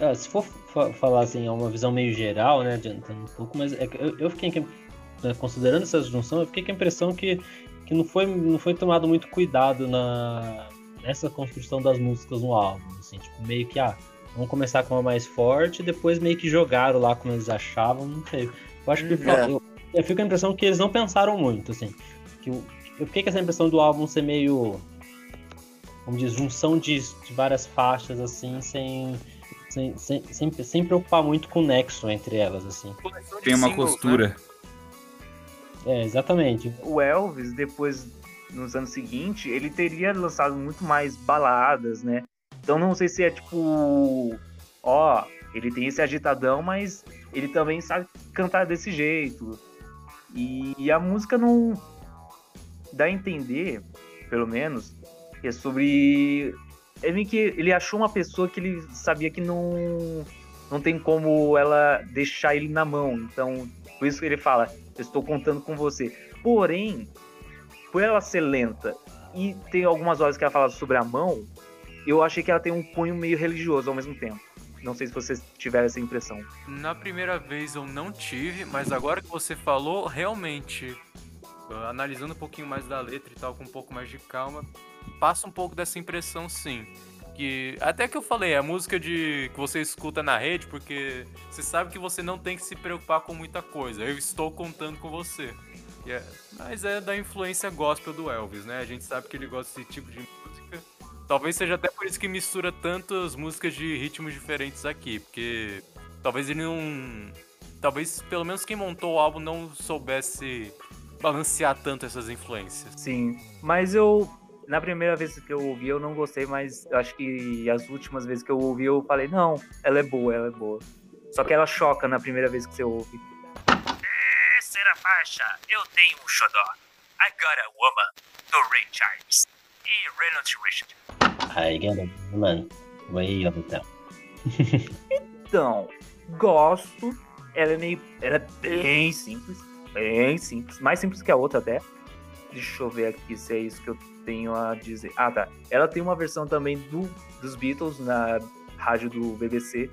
[SPEAKER 4] É, se for fa- falar assim, é uma visão meio geral, né, adiantando um pouco, mas é que eu, eu fiquei, né, considerando essa junção, eu fiquei com a impressão que, que não, foi, não foi tomado muito cuidado na, nessa construção das músicas no álbum, assim, tipo, meio que, ah, vamos começar com uma mais forte, depois meio que jogaram lá como eles achavam, não sei. Eu acho que
[SPEAKER 2] Uhum.
[SPEAKER 4] fa- eu, eu fico com a impressão que eles não pensaram muito, assim, que o- eu fiquei com essa impressão do álbum ser meio, como diz, junção de, de várias faixas, assim, sem sem, sem, sem, sem preocupar muito com o nexo entre elas, assim.
[SPEAKER 3] Tem uma
[SPEAKER 5] singles, né?
[SPEAKER 3] costura.
[SPEAKER 4] É, exatamente.
[SPEAKER 1] o Elvis, depois, nos anos seguintes, ele teria lançado muito mais baladas, né? Então não sei se é tipo. Ó, ele tem esse agitadão, mas ele também sabe cantar desse jeito. E, e a música não dá a entender, pelo menos, que é sobre. É meio que ele achou uma pessoa que ele sabia que não, não tem como ela deixar ele na mão. Então, por isso que ele fala: estou contando com você. Porém, por ela ser lenta e tem algumas horas que ela fala sobre a mão, eu achei que ela tem um cunho meio religioso ao mesmo tempo. Não sei se vocês tiveram essa impressão.
[SPEAKER 5] Na primeira vez eu não tive, mas agora que você falou, realmente, ah, analisando um pouquinho mais da letra e tal, com um pouco mais de calma, passa um pouco dessa impressão sim. Que até que eu falei, é a música de que você escuta na rede, porque você sabe que você não tem que se preocupar com muita coisa. Eu estou contando com você. E é- mas é da influência gospel do Elvis, né? A gente sabe que ele gosta desse tipo de. Talvez seja até por isso que mistura tantas músicas de ritmos diferentes aqui, porque talvez ele não. Talvez pelo menos quem montou o álbum não soubesse balancear tanto essas influências.
[SPEAKER 1] Sim, mas eu Na primeira vez que eu ouvi, eu não gostei, mas eu acho que as últimas vezes que eu ouvi, eu falei, não, ela é boa, ela é boa. Só que ela choca na primeira vez que você ouve.
[SPEAKER 6] Terceira faixa, eu tenho um xodó. I Got a Woman, do Ray Charles. E Reynolds Richard.
[SPEAKER 4] Aí, galera, mano, of the
[SPEAKER 1] Então, gosto. Ela é meio. Ela é bem simples. Bem simples. Mais simples que a outra até. Deixa eu ver aqui se é isso que eu tenho a dizer. Ah, tá. Ela tem uma versão também do, dos Beatles na rádio do BBC.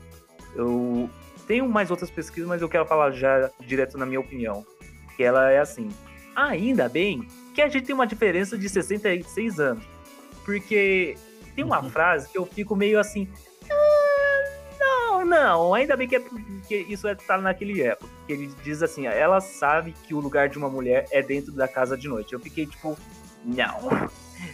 [SPEAKER 1] Eu tenho mais outras pesquisas, mas eu quero falar já direto na minha opinião. Que ela é assim. Ainda bem que a gente tem uma diferença de 66 anos. Porque tem uma
[SPEAKER 4] Uhum.
[SPEAKER 1] frase que eu fico meio assim. "Ah, Não, não, ainda bem que, é, que isso é, tá naquele época. Que ele diz assim: ela sabe que o lugar de uma mulher é dentro da casa de noite. Eu fiquei tipo, não.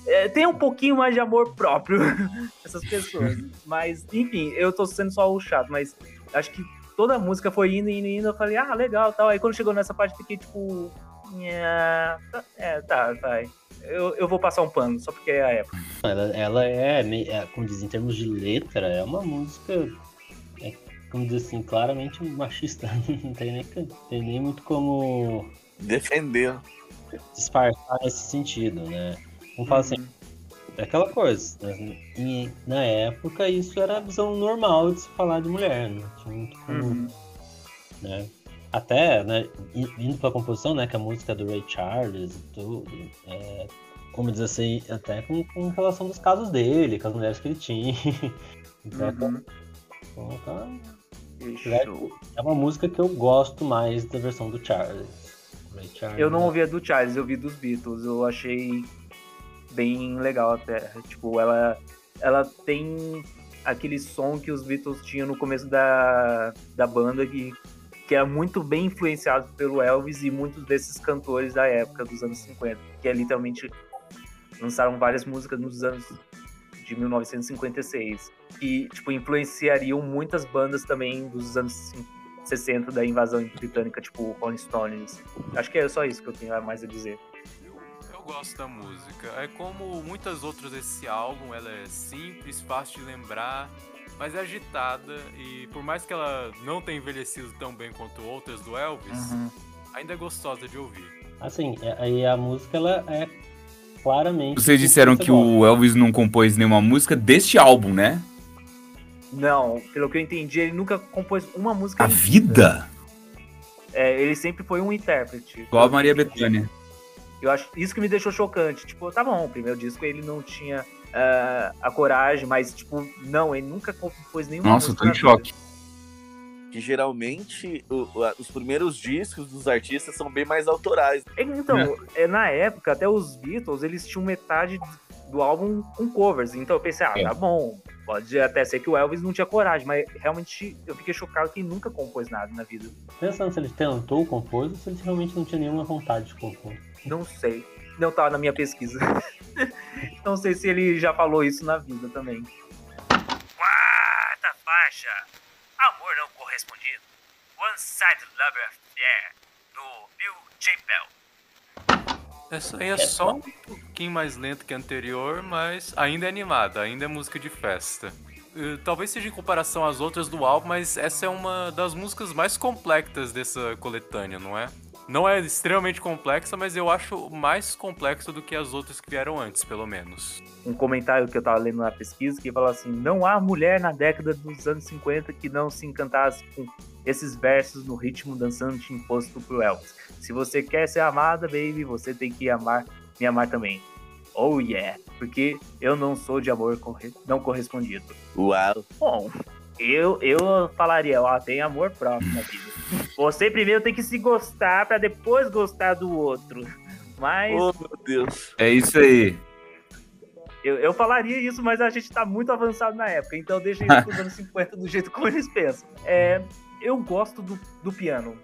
[SPEAKER 1] É, tem um pouquinho mais de amor próprio essas pessoas. Mas, enfim, eu tô sendo só o chato, mas acho que toda a música foi indo, indo, indo. Eu falei, ah, legal tal. Aí quando chegou nessa parte, fiquei tipo. "Nha, tá- É, tá, vai. Eu, eu vou passar um pano, só porque é a época.
[SPEAKER 4] Ela, ela é, meio- é, como diz, em termos de letra, é uma música, é, como diz assim, claramente machista. Não tem nem, tem nem muito como
[SPEAKER 2] Defender.
[SPEAKER 4] disfarçar nesse sentido, né? Vamos falar assim, é aquela coisa, né? E, na época isso era a visão normal de se falar de mulher, não tinha muito como,
[SPEAKER 1] Uhum.
[SPEAKER 4] né? Até, né, indo pra composição, né, que a música é do Ray Charles e tudo, é, como diz assim, até com, com relação dos casos dele, com as mulheres que ele tinha. Então,
[SPEAKER 1] Uhum.
[SPEAKER 4] então, tá- é uma música que eu gosto mais da versão do Charles. Ray Charles
[SPEAKER 1] Eu não
[SPEAKER 4] é-
[SPEAKER 1] ouvi a do Charles, eu ouvi dos Beatles. Eu achei bem legal até. Tipo, ela, ela tem aquele som que os Beatles tinham no começo da, da banda que, que é muito bem influenciado pelo Elvis e muitos desses cantores da época dos anos 50, que é literalmente lançaram várias músicas nos anos de 1956 que tipo influenciariam muitas bandas também dos anos 50 60 da invasão britânica, tipo Rolling Stones. Acho que é só isso que eu tenho mais a dizer.
[SPEAKER 5] Eu gosto da música. É como muitas outras desse álbum, ela é simples, fácil de lembrar, mas é agitada e por mais que ela não tenha envelhecido tão bem quanto outras do Elvis, ainda é gostosa de ouvir.
[SPEAKER 4] Assim, é- aí a música ela é claramente.
[SPEAKER 3] Vocês disseram que o Elvis não compôs nenhuma música deste álbum, né?
[SPEAKER 1] Não, pelo que eu entendi, ele nunca compôs uma música.
[SPEAKER 3] A
[SPEAKER 1] em
[SPEAKER 3] vida?
[SPEAKER 1] É, ele sempre foi um intérprete.
[SPEAKER 3] Igual a Maria Bethânia.
[SPEAKER 1] Eu acho isso que me deixou chocante. Tipo, tá bom, o primeiro disco ele não tinha ah, a coragem, mas, tipo, não, ele nunca compôs nenhuma
[SPEAKER 3] Nossa, tô em choque.
[SPEAKER 2] Que geralmente o- o- os primeiros discos dos artistas são bem mais autorais.
[SPEAKER 1] vida. Então, é, na época, até os Beatles, eles tinham metade do álbum com covers. Então eu pensei, ah,
[SPEAKER 3] É.
[SPEAKER 1] tá bom. Pode até ser que o Elvis não tinha coragem, mas realmente eu fiquei chocado que ele nunca compôs nada na vida.
[SPEAKER 4] Pensando se ele tentou compor ou se ele realmente não tinha nenhuma vontade de compor.
[SPEAKER 1] Não sei. Não tava na minha pesquisa. não sei se ele já falou isso na vida também.
[SPEAKER 6] Quarta faixa, Amor Não Correspondido. One Side Lover Affair, do Bill Chappell.
[SPEAKER 5] Essa aí é só um pouquinho mais lento que a anterior, mas ainda é animada, ainda é música de festa. Eh, Talvez seja em comparação às outras do álbum, mas essa é uma das músicas mais complexas dessa coletânea, não é? Não é extremamente complexa, mas eu acho mais complexa do que as outras que vieram antes, pelo menos.
[SPEAKER 1] Um comentário que eu tava lendo na pesquisa que fala assim: não há mulher na década dos anos 50 que não se encantasse com esses versos no ritmo dançante imposto pro Elvis. Se você quer ser amada, baby, você tem que amar, me amar também. Oh yeah, porque eu não sou de amor corre- não correspondido.
[SPEAKER 2] Uau.
[SPEAKER 1] Bom, eu, eu falaria, ó, tem amor próprio na vida. Você primeiro tem que se gostar pra depois gostar do outro. Mas
[SPEAKER 2] Oh, meu Deus.
[SPEAKER 3] É isso aí.
[SPEAKER 1] eu, eu falaria isso, mas a gente tá muito avançado na época, então deixa isso pros anos 50 do jeito como eles pensam. É, eu gosto do, do piano.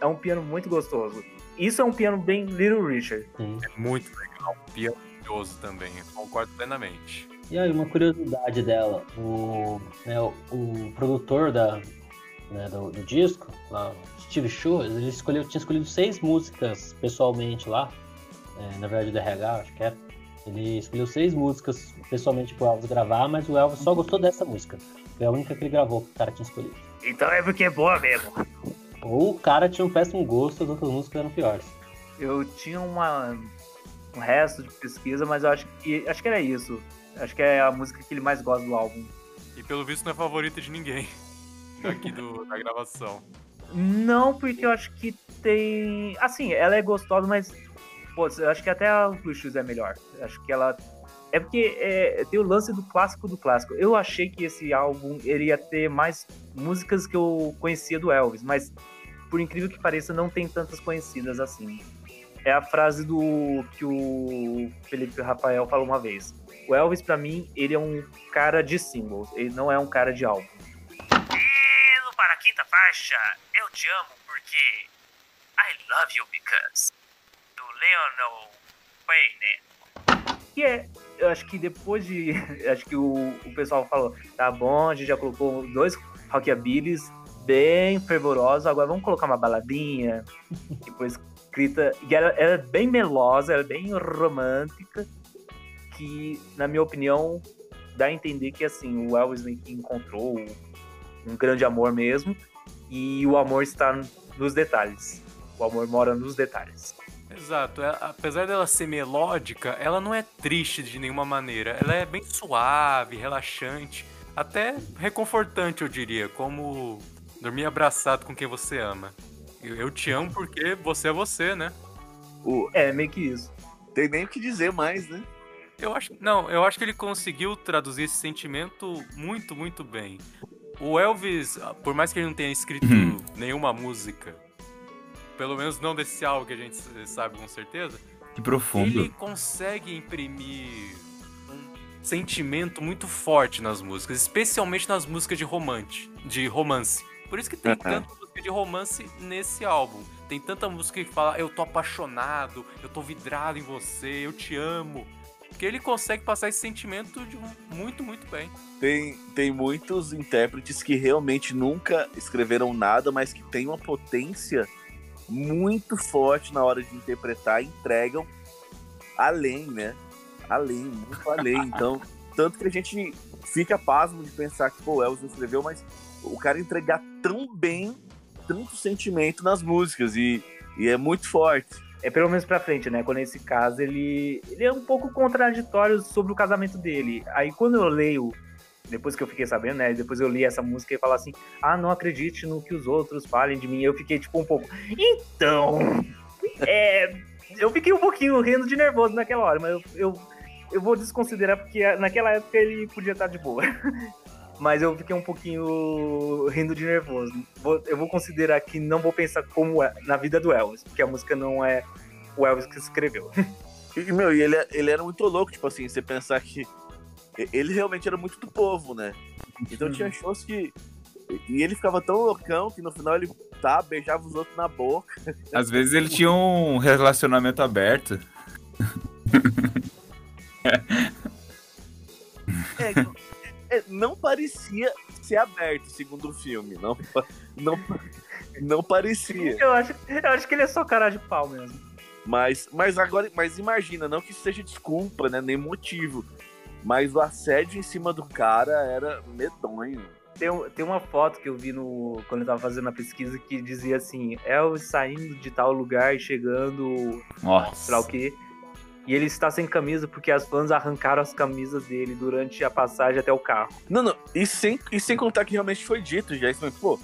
[SPEAKER 1] É um piano muito gostoso. Isso é um piano bem Little Richard.
[SPEAKER 4] Sim.
[SPEAKER 5] É muito legal, pianoso também, eu concordo plenamente.
[SPEAKER 4] E aí, uma curiosidade dela, o, né, o, o produtor da, né, do, do disco, lá, Steve Schwartz, ele escolheu, tinha escolhido seis músicas pessoalmente lá, é, na verdade do RH, acho que é. Ele escolheu seis músicas pessoalmente pro Elvis gravar, mas o Elvis só gostou dessa música. Foi a única que ele gravou que o cara tinha escolhido.
[SPEAKER 1] Então é porque é boa mesmo.
[SPEAKER 4] Ou o cara tinha um péssimo gosto, as outras músicas eram piores.
[SPEAKER 1] Eu tinha uma, um resto de pesquisa, mas eu acho que acho que era isso. Acho que é a música que ele mais gosta do álbum.
[SPEAKER 5] E pelo visto não é favorita de ninguém aqui do, da gravação.
[SPEAKER 1] Não, porque eu acho que tem. Assim, ela é gostosa, mas. Pô, eu acho que até a Shoes é melhor. Eu acho que ela. É porque é, tem o lance do clássico do clássico. Eu achei que esse álbum iria ter mais músicas que eu conhecia do Elvis, mas por incrível que pareça, não tem tantas conhecidas assim. É a frase do que o Felipe Rafael falou uma vez. O Elvis, pra mim, ele é um cara de singles, ele não é um cara de álbum.
[SPEAKER 6] E no para a quinta faixa, Eu Te Amo Porque I Love You Because, do Leonel Payne.
[SPEAKER 1] Que é, eu acho que depois de. Acho que o, o pessoal falou, tá bom, a gente já colocou dois rockabillys bem fervorosos, agora vamos colocar uma baladinha. Depois escrita. E ela, ela é bem melosa, ela é bem romântica. Que, na minha opinião, dá a entender que assim, o Elvis encontrou um grande amor mesmo. E o amor está nos detalhes. O amor mora nos detalhes.
[SPEAKER 5] Exato, é- apesar dela ser melódica, ela não é triste de nenhuma maneira. Ela é bem suave, relaxante, até reconfortante, eu diria, como dormir abraçado com quem você ama. Eu, eu te amo porque você é você, né?
[SPEAKER 2] O,
[SPEAKER 1] É, meio que isso.
[SPEAKER 2] tem nem o que dizer mais, né?
[SPEAKER 5] Eu acho, não, eu acho que ele conseguiu traduzir esse sentimento muito, muito bem. O Elvis, por mais que ele não tenha escrito nenhuma música, pelo menos não desse álbum que a gente sabe com certeza,
[SPEAKER 3] Que profundo.
[SPEAKER 5] ele consegue imprimir um sentimento muito forte nas músicas, especialmente nas músicas de romance, de romance. Por isso que tem
[SPEAKER 2] Aham.
[SPEAKER 5] tanta música de romance nesse álbum. Tem tanta música que fala eu tô apaixonado, eu tô vidrado em você, eu te amo. Porque ele consegue passar esse sentimento de muito, muito bem.
[SPEAKER 2] Tem, tem muitos intérpretes que realmente nunca escreveram nada, mas que têm uma potência muito forte na hora de interpretar e entregam além, né? Além, muito além. Então, tanto que a gente fica pasmo de pensar que pô, o Elvis não escreveu, mas o cara entregar tão bem tanto sentimento nas músicas e, e é muito forte.
[SPEAKER 1] É pelo menos pra frente, né? Quando nesse caso ele, ele é um pouco contraditório sobre o casamento dele. Aí quando eu leio, depois que eu fiquei sabendo, né? Depois eu li essa música e falo assim: ah, não acredite no que os outros falem de mim. Eu fiquei tipo um pouco. Então. É. Eu fiquei um pouquinho rindo de nervoso naquela hora, mas eu, eu, eu vou desconsiderar porque naquela época ele podia estar de boa. Mas eu fiquei um pouquinho rindo de nervoso. Vou- eu vou considerar que não vou pensar como é na vida do Elvis, porque a música não é o Elvis que escreveu.
[SPEAKER 2] E, meu, e ele, ele era muito louco, tipo assim, você pensar que ele realmente era muito do povo, né? Então tinha shows que. E ele ficava tão loucão que no final ele tá, beijava os outros na boca.
[SPEAKER 3] Às vezes ele tinha um relacionamento aberto.
[SPEAKER 2] É, é, não parecia ser aberto, segundo o filme. Não, não, não parecia.
[SPEAKER 1] Eu acho, eu acho que ele é só cara de pau mesmo.
[SPEAKER 2] Mas, mas agora, mas imagina, não que isso seja desculpa, né? Nem motivo. Mas o assédio em cima do cara era medonho.
[SPEAKER 1] Tem, tem uma foto que eu vi no, quando eu tava fazendo a pesquisa que dizia assim: Elvis saindo de tal lugar e chegando, sei lá o
[SPEAKER 3] Nossa.
[SPEAKER 1] quê. E ele está sem camisa porque as fãs arrancaram as camisas dele durante a passagem até o carro.
[SPEAKER 2] Não, não. E sem, e sem contar que realmente foi dito já. Isso, mas, pô,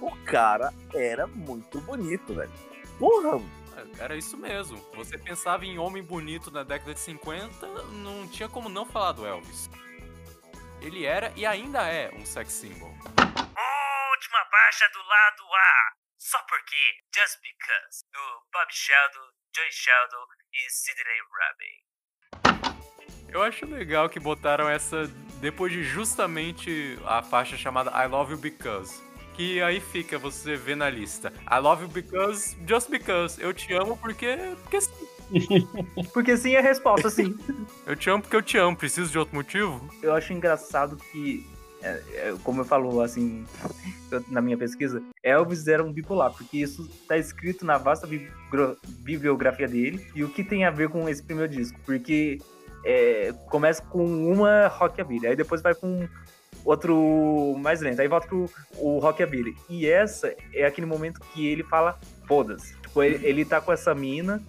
[SPEAKER 2] o cara era muito bonito, velho. Porra,
[SPEAKER 5] Era isso mesmo. Você pensava em homem bonito na década de 50, não tinha como não falar do Elvis. Ele era e ainda é um sex symbol.
[SPEAKER 6] Última faixa do lado A. Só porque, Just Because, do Bob Sheldon, Joy Sheldon e Sidney Rabin.
[SPEAKER 5] Eu acho legal que botaram essa depois de justamente a faixa chamada I Love You Because. Que aí fica, você vê na lista. I love you because, just because. Eu te amo porque, porque sim.
[SPEAKER 1] Porque sim é a resposta, sim.
[SPEAKER 5] Eu te amo porque eu te amo. Preciso de outro motivo?
[SPEAKER 1] eu acho engraçado que, é, é, como eu falo assim, na minha pesquisa, Elvis era um bipolar, porque isso tá escrito na vasta bibliografia dele, e o que tem a ver com esse primeiro disco, porque é, começa com uma rockabilly, aí depois vai com outro mais lento, aí volta pro o rockabilly. E essa é aquele momento que ele fala, foda-se. Tipo, ele, ele tá com essa mina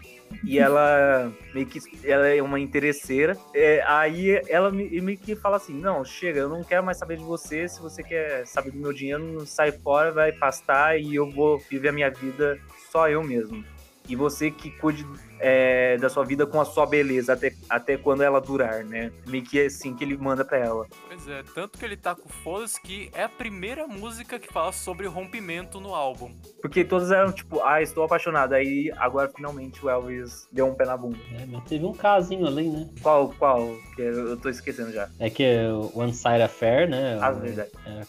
[SPEAKER 1] e ela meio que ela é uma interesseira. É, aí ela me- meio que fala assim: Não, chega, eu não quero mais saber de você. Se você quer saber do meu dinheiro, sai fora, vai pastar e eu vou viver a minha vida só eu mesmo. E você que cuide é, da sua vida com a sua beleza até, até quando ela durar, né? Meio que é assim que ele manda pra ela.
[SPEAKER 5] Pois é, tanto que ele tá com foda que é a primeira música que fala sobre rompimento no álbum.
[SPEAKER 1] Porque todas eram tipo, ah, estou apaixonado. Aí agora finalmente o Elvis deu um pé na bunda.
[SPEAKER 4] É, mas teve um casinho ali, né?
[SPEAKER 1] Qual, qual? Que eu tô esquecendo já.
[SPEAKER 4] É que é o One Side Affair, né?
[SPEAKER 1] Ah,
[SPEAKER 4] o-
[SPEAKER 1] verdade.
[SPEAKER 4] é,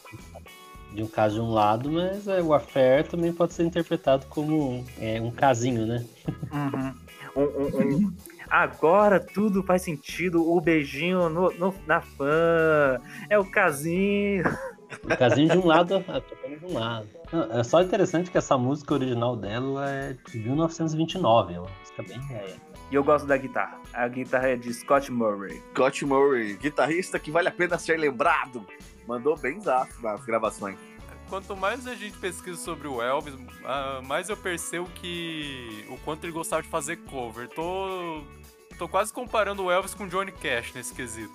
[SPEAKER 4] de um caso de um lado, mas é, o affair também pode ser interpretado como é, um casinho, né?
[SPEAKER 1] Uhum. Um, um- um- Agora tudo faz sentido. O beijinho no, no- na fã. É o casinho.
[SPEAKER 4] Um casinho de um lado, apenas de um lado. Não, É só interessante que essa música original dela é de 1929, é uma música bem velha.
[SPEAKER 1] E eu gosto da guitarra. A guitarra é de Scott Murray.
[SPEAKER 2] Scott Murray, guitarrista que vale a pena ser lembrado. Mandou bem zaço nas gravações.
[SPEAKER 5] Quanto mais a gente pesquisa sobre o Elvis, ah, mais eu percebo que o quanto ele gostava de fazer cover. Tô, tô quase comparando o Elvis com o Johnny Cash nesse quesito.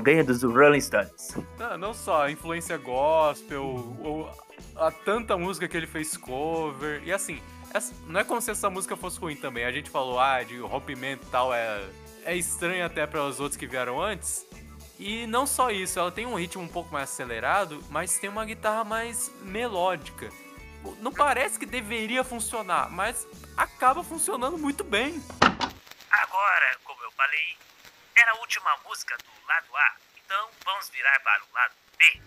[SPEAKER 1] Ganho dos Rolling Stones.
[SPEAKER 5] Não, não só a influência gospel, ou a tanta música que ele fez cover. E assim, essa- não é como se essa música fosse ruim também. A gente falou, ah, de rompimento e tal, é, é estranho até para os outros que vieram antes. E não só isso, ela tem um ritmo um pouco mais acelerado, mas tem uma guitarra mais melódica. Não parece que deveria funcionar, mas acaba funcionando muito bem.
[SPEAKER 6] Agora, como eu falei, era a última música do lado A, então vamos virar para o lado B.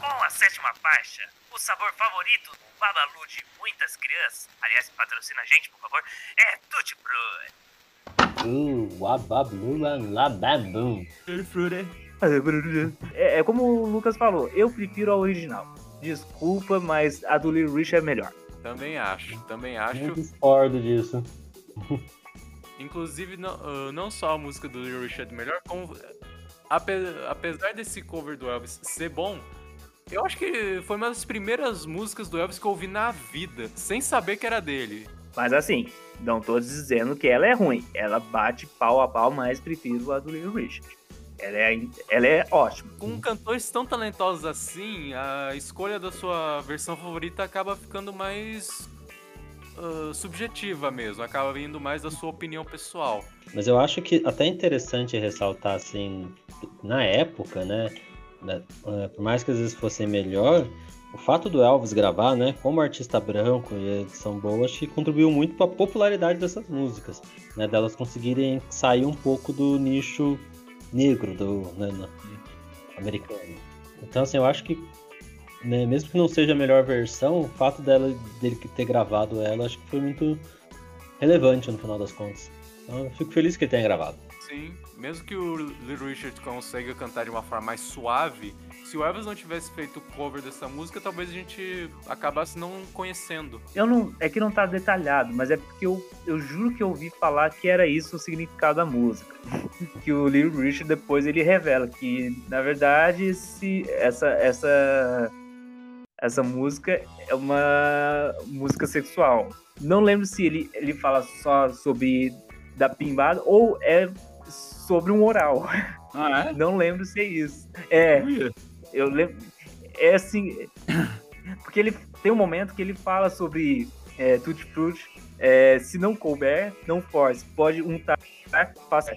[SPEAKER 6] Com a sétima faixa, o sabor favorito do Babalu de muitas crianças, aliás, patrocina a gente, por favor, é Tutti Frutti.
[SPEAKER 4] Uh, lababum.
[SPEAKER 1] É, é como o Lucas falou, eu prefiro a original. Desculpa, mas a do Little Rich é melhor.
[SPEAKER 5] Também acho, também
[SPEAKER 4] Eu
[SPEAKER 5] acho.
[SPEAKER 4] discordo disso.
[SPEAKER 5] Inclusive, não, ah, não só a música do Little Richard melhor, como. ape- apesar desse cover do Elvis ser bom, eu acho que foi uma das primeiras músicas do Elvis que eu ouvi na vida, sem saber que era dele.
[SPEAKER 1] Mas assim, não tô dizendo que ela é ruim. Ela bate pau a pau, mas prefiro a do Little Richard. Ela é, ela é ótima.
[SPEAKER 5] Com cantores tão talentosos assim, a escolha da sua versão favorita acaba ficando mais ah, subjetiva mesmo, acaba vindo mais da sua opinião pessoal.
[SPEAKER 4] Mas eu acho que até interessante ressaltar, assim, na época, né? eh, Por mais que às vezes fosse melhor, o fato do Elvis gravar, né? Como artista branco e boa, acho que contribuiu muito para a popularidade dessas músicas, né? Delas conseguirem sair um pouco do nicho negro do né, americano. Então, assim, eu acho que, né, mesmo que não seja a melhor versão, o fato dela, dele ter gravado ela, acho que foi muito relevante no final das contas. Então, eu fico feliz que ele tenha gravado.
[SPEAKER 5] Sim, mesmo que o Little Richard consiga cantar de uma forma mais suave, se o Elvis não tivesse feito cover dessa música, talvez a gente acabasse não conhecendo.
[SPEAKER 1] Eu não, é que não tá detalhado, mas é porque eu, eu juro que eu ouvi falar que era isso o significado da música. que o Little Richard depois ele revela que, na verdade, se essa, essa, essa música é uma música sexual. Não lembro se ele, ele fala só sobre da pimbada ou é sobre um oral.
[SPEAKER 3] Ah,
[SPEAKER 1] Não lembro se é isso. É,
[SPEAKER 3] é? Ui,
[SPEAKER 1] eu lembro. É assim. Porque ele tem um momento que ele fala sobre é, Tutti Frutti. é, se não couber, não force. Pode untar, faça.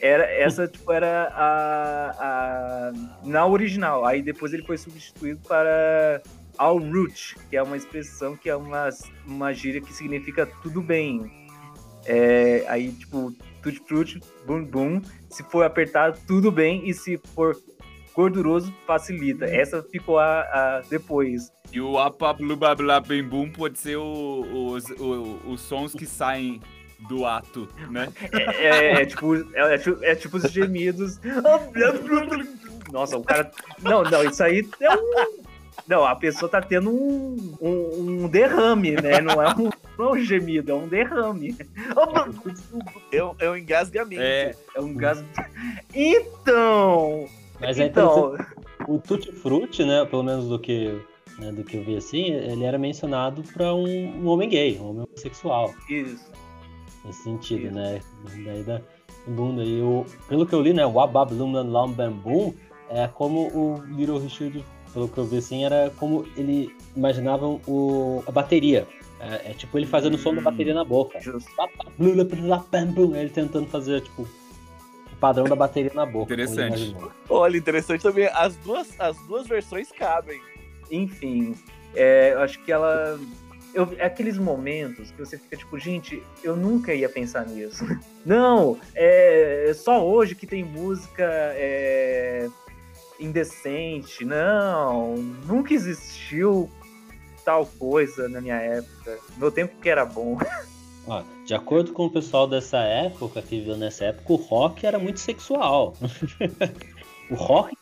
[SPEAKER 1] Era, essa tipo, era a, a. Na original. Aí depois ele foi substituído para all root, que é uma expressão que é uma, uma gíria que significa tudo bem. É, aí, tipo, tutti frutti, bum bum. Se for apertado, tudo bem. E se for gorduroso, facilita. Essa ficou a, a depois.
[SPEAKER 3] E o apablubablá bem bum pode ser o- os, os sons que saem do ato, né?
[SPEAKER 1] É, é- é tipo, é, é tipo- é tipo os gemidos. Nossa, o cara. Não, não, isso aí é um. Não, a pessoa tá tendo um, um, um derrame, né? Não é um. Não é um gemido, é um derrame.
[SPEAKER 2] É, um- é um engasgamento.
[SPEAKER 3] É,
[SPEAKER 1] É um gás. Então.
[SPEAKER 4] Mas é
[SPEAKER 1] então,
[SPEAKER 4] o Tutti Frutti, né, pelo menos do que, né, do que eu vi assim, ele era mencionado pra um, um homem gay, um homem homossexual,
[SPEAKER 1] isso.
[SPEAKER 4] nesse sentido,
[SPEAKER 1] Isso.
[SPEAKER 4] né? Daí da bunda. E o, pelo que eu li, né, o Wabab Lumlan Lam Bam Boom é como o Little Richard, pelo que eu vi assim, era como ele imaginava o, a bateria. É, é tipo ele fazendo o som da bateria na boca.
[SPEAKER 1] Justo.
[SPEAKER 4] Bam, bum, Ele tentando fazer, tipo, o padrão da bateria na boca.
[SPEAKER 3] Interessante.
[SPEAKER 2] Olha, interessante também, as duas, as duas versões cabem.
[SPEAKER 1] Enfim, é, eu acho que ela. Eu, é aqueles momentos que você fica tipo, gente, eu nunca ia pensar nisso. Não, é só hoje que tem música é, indecente. Não, nunca existiu tal coisa na minha época. Meu tempo que era bom.
[SPEAKER 4] Ó, de acordo com o pessoal dessa época, que viveu nessa época, o rock era muito sexual. o rock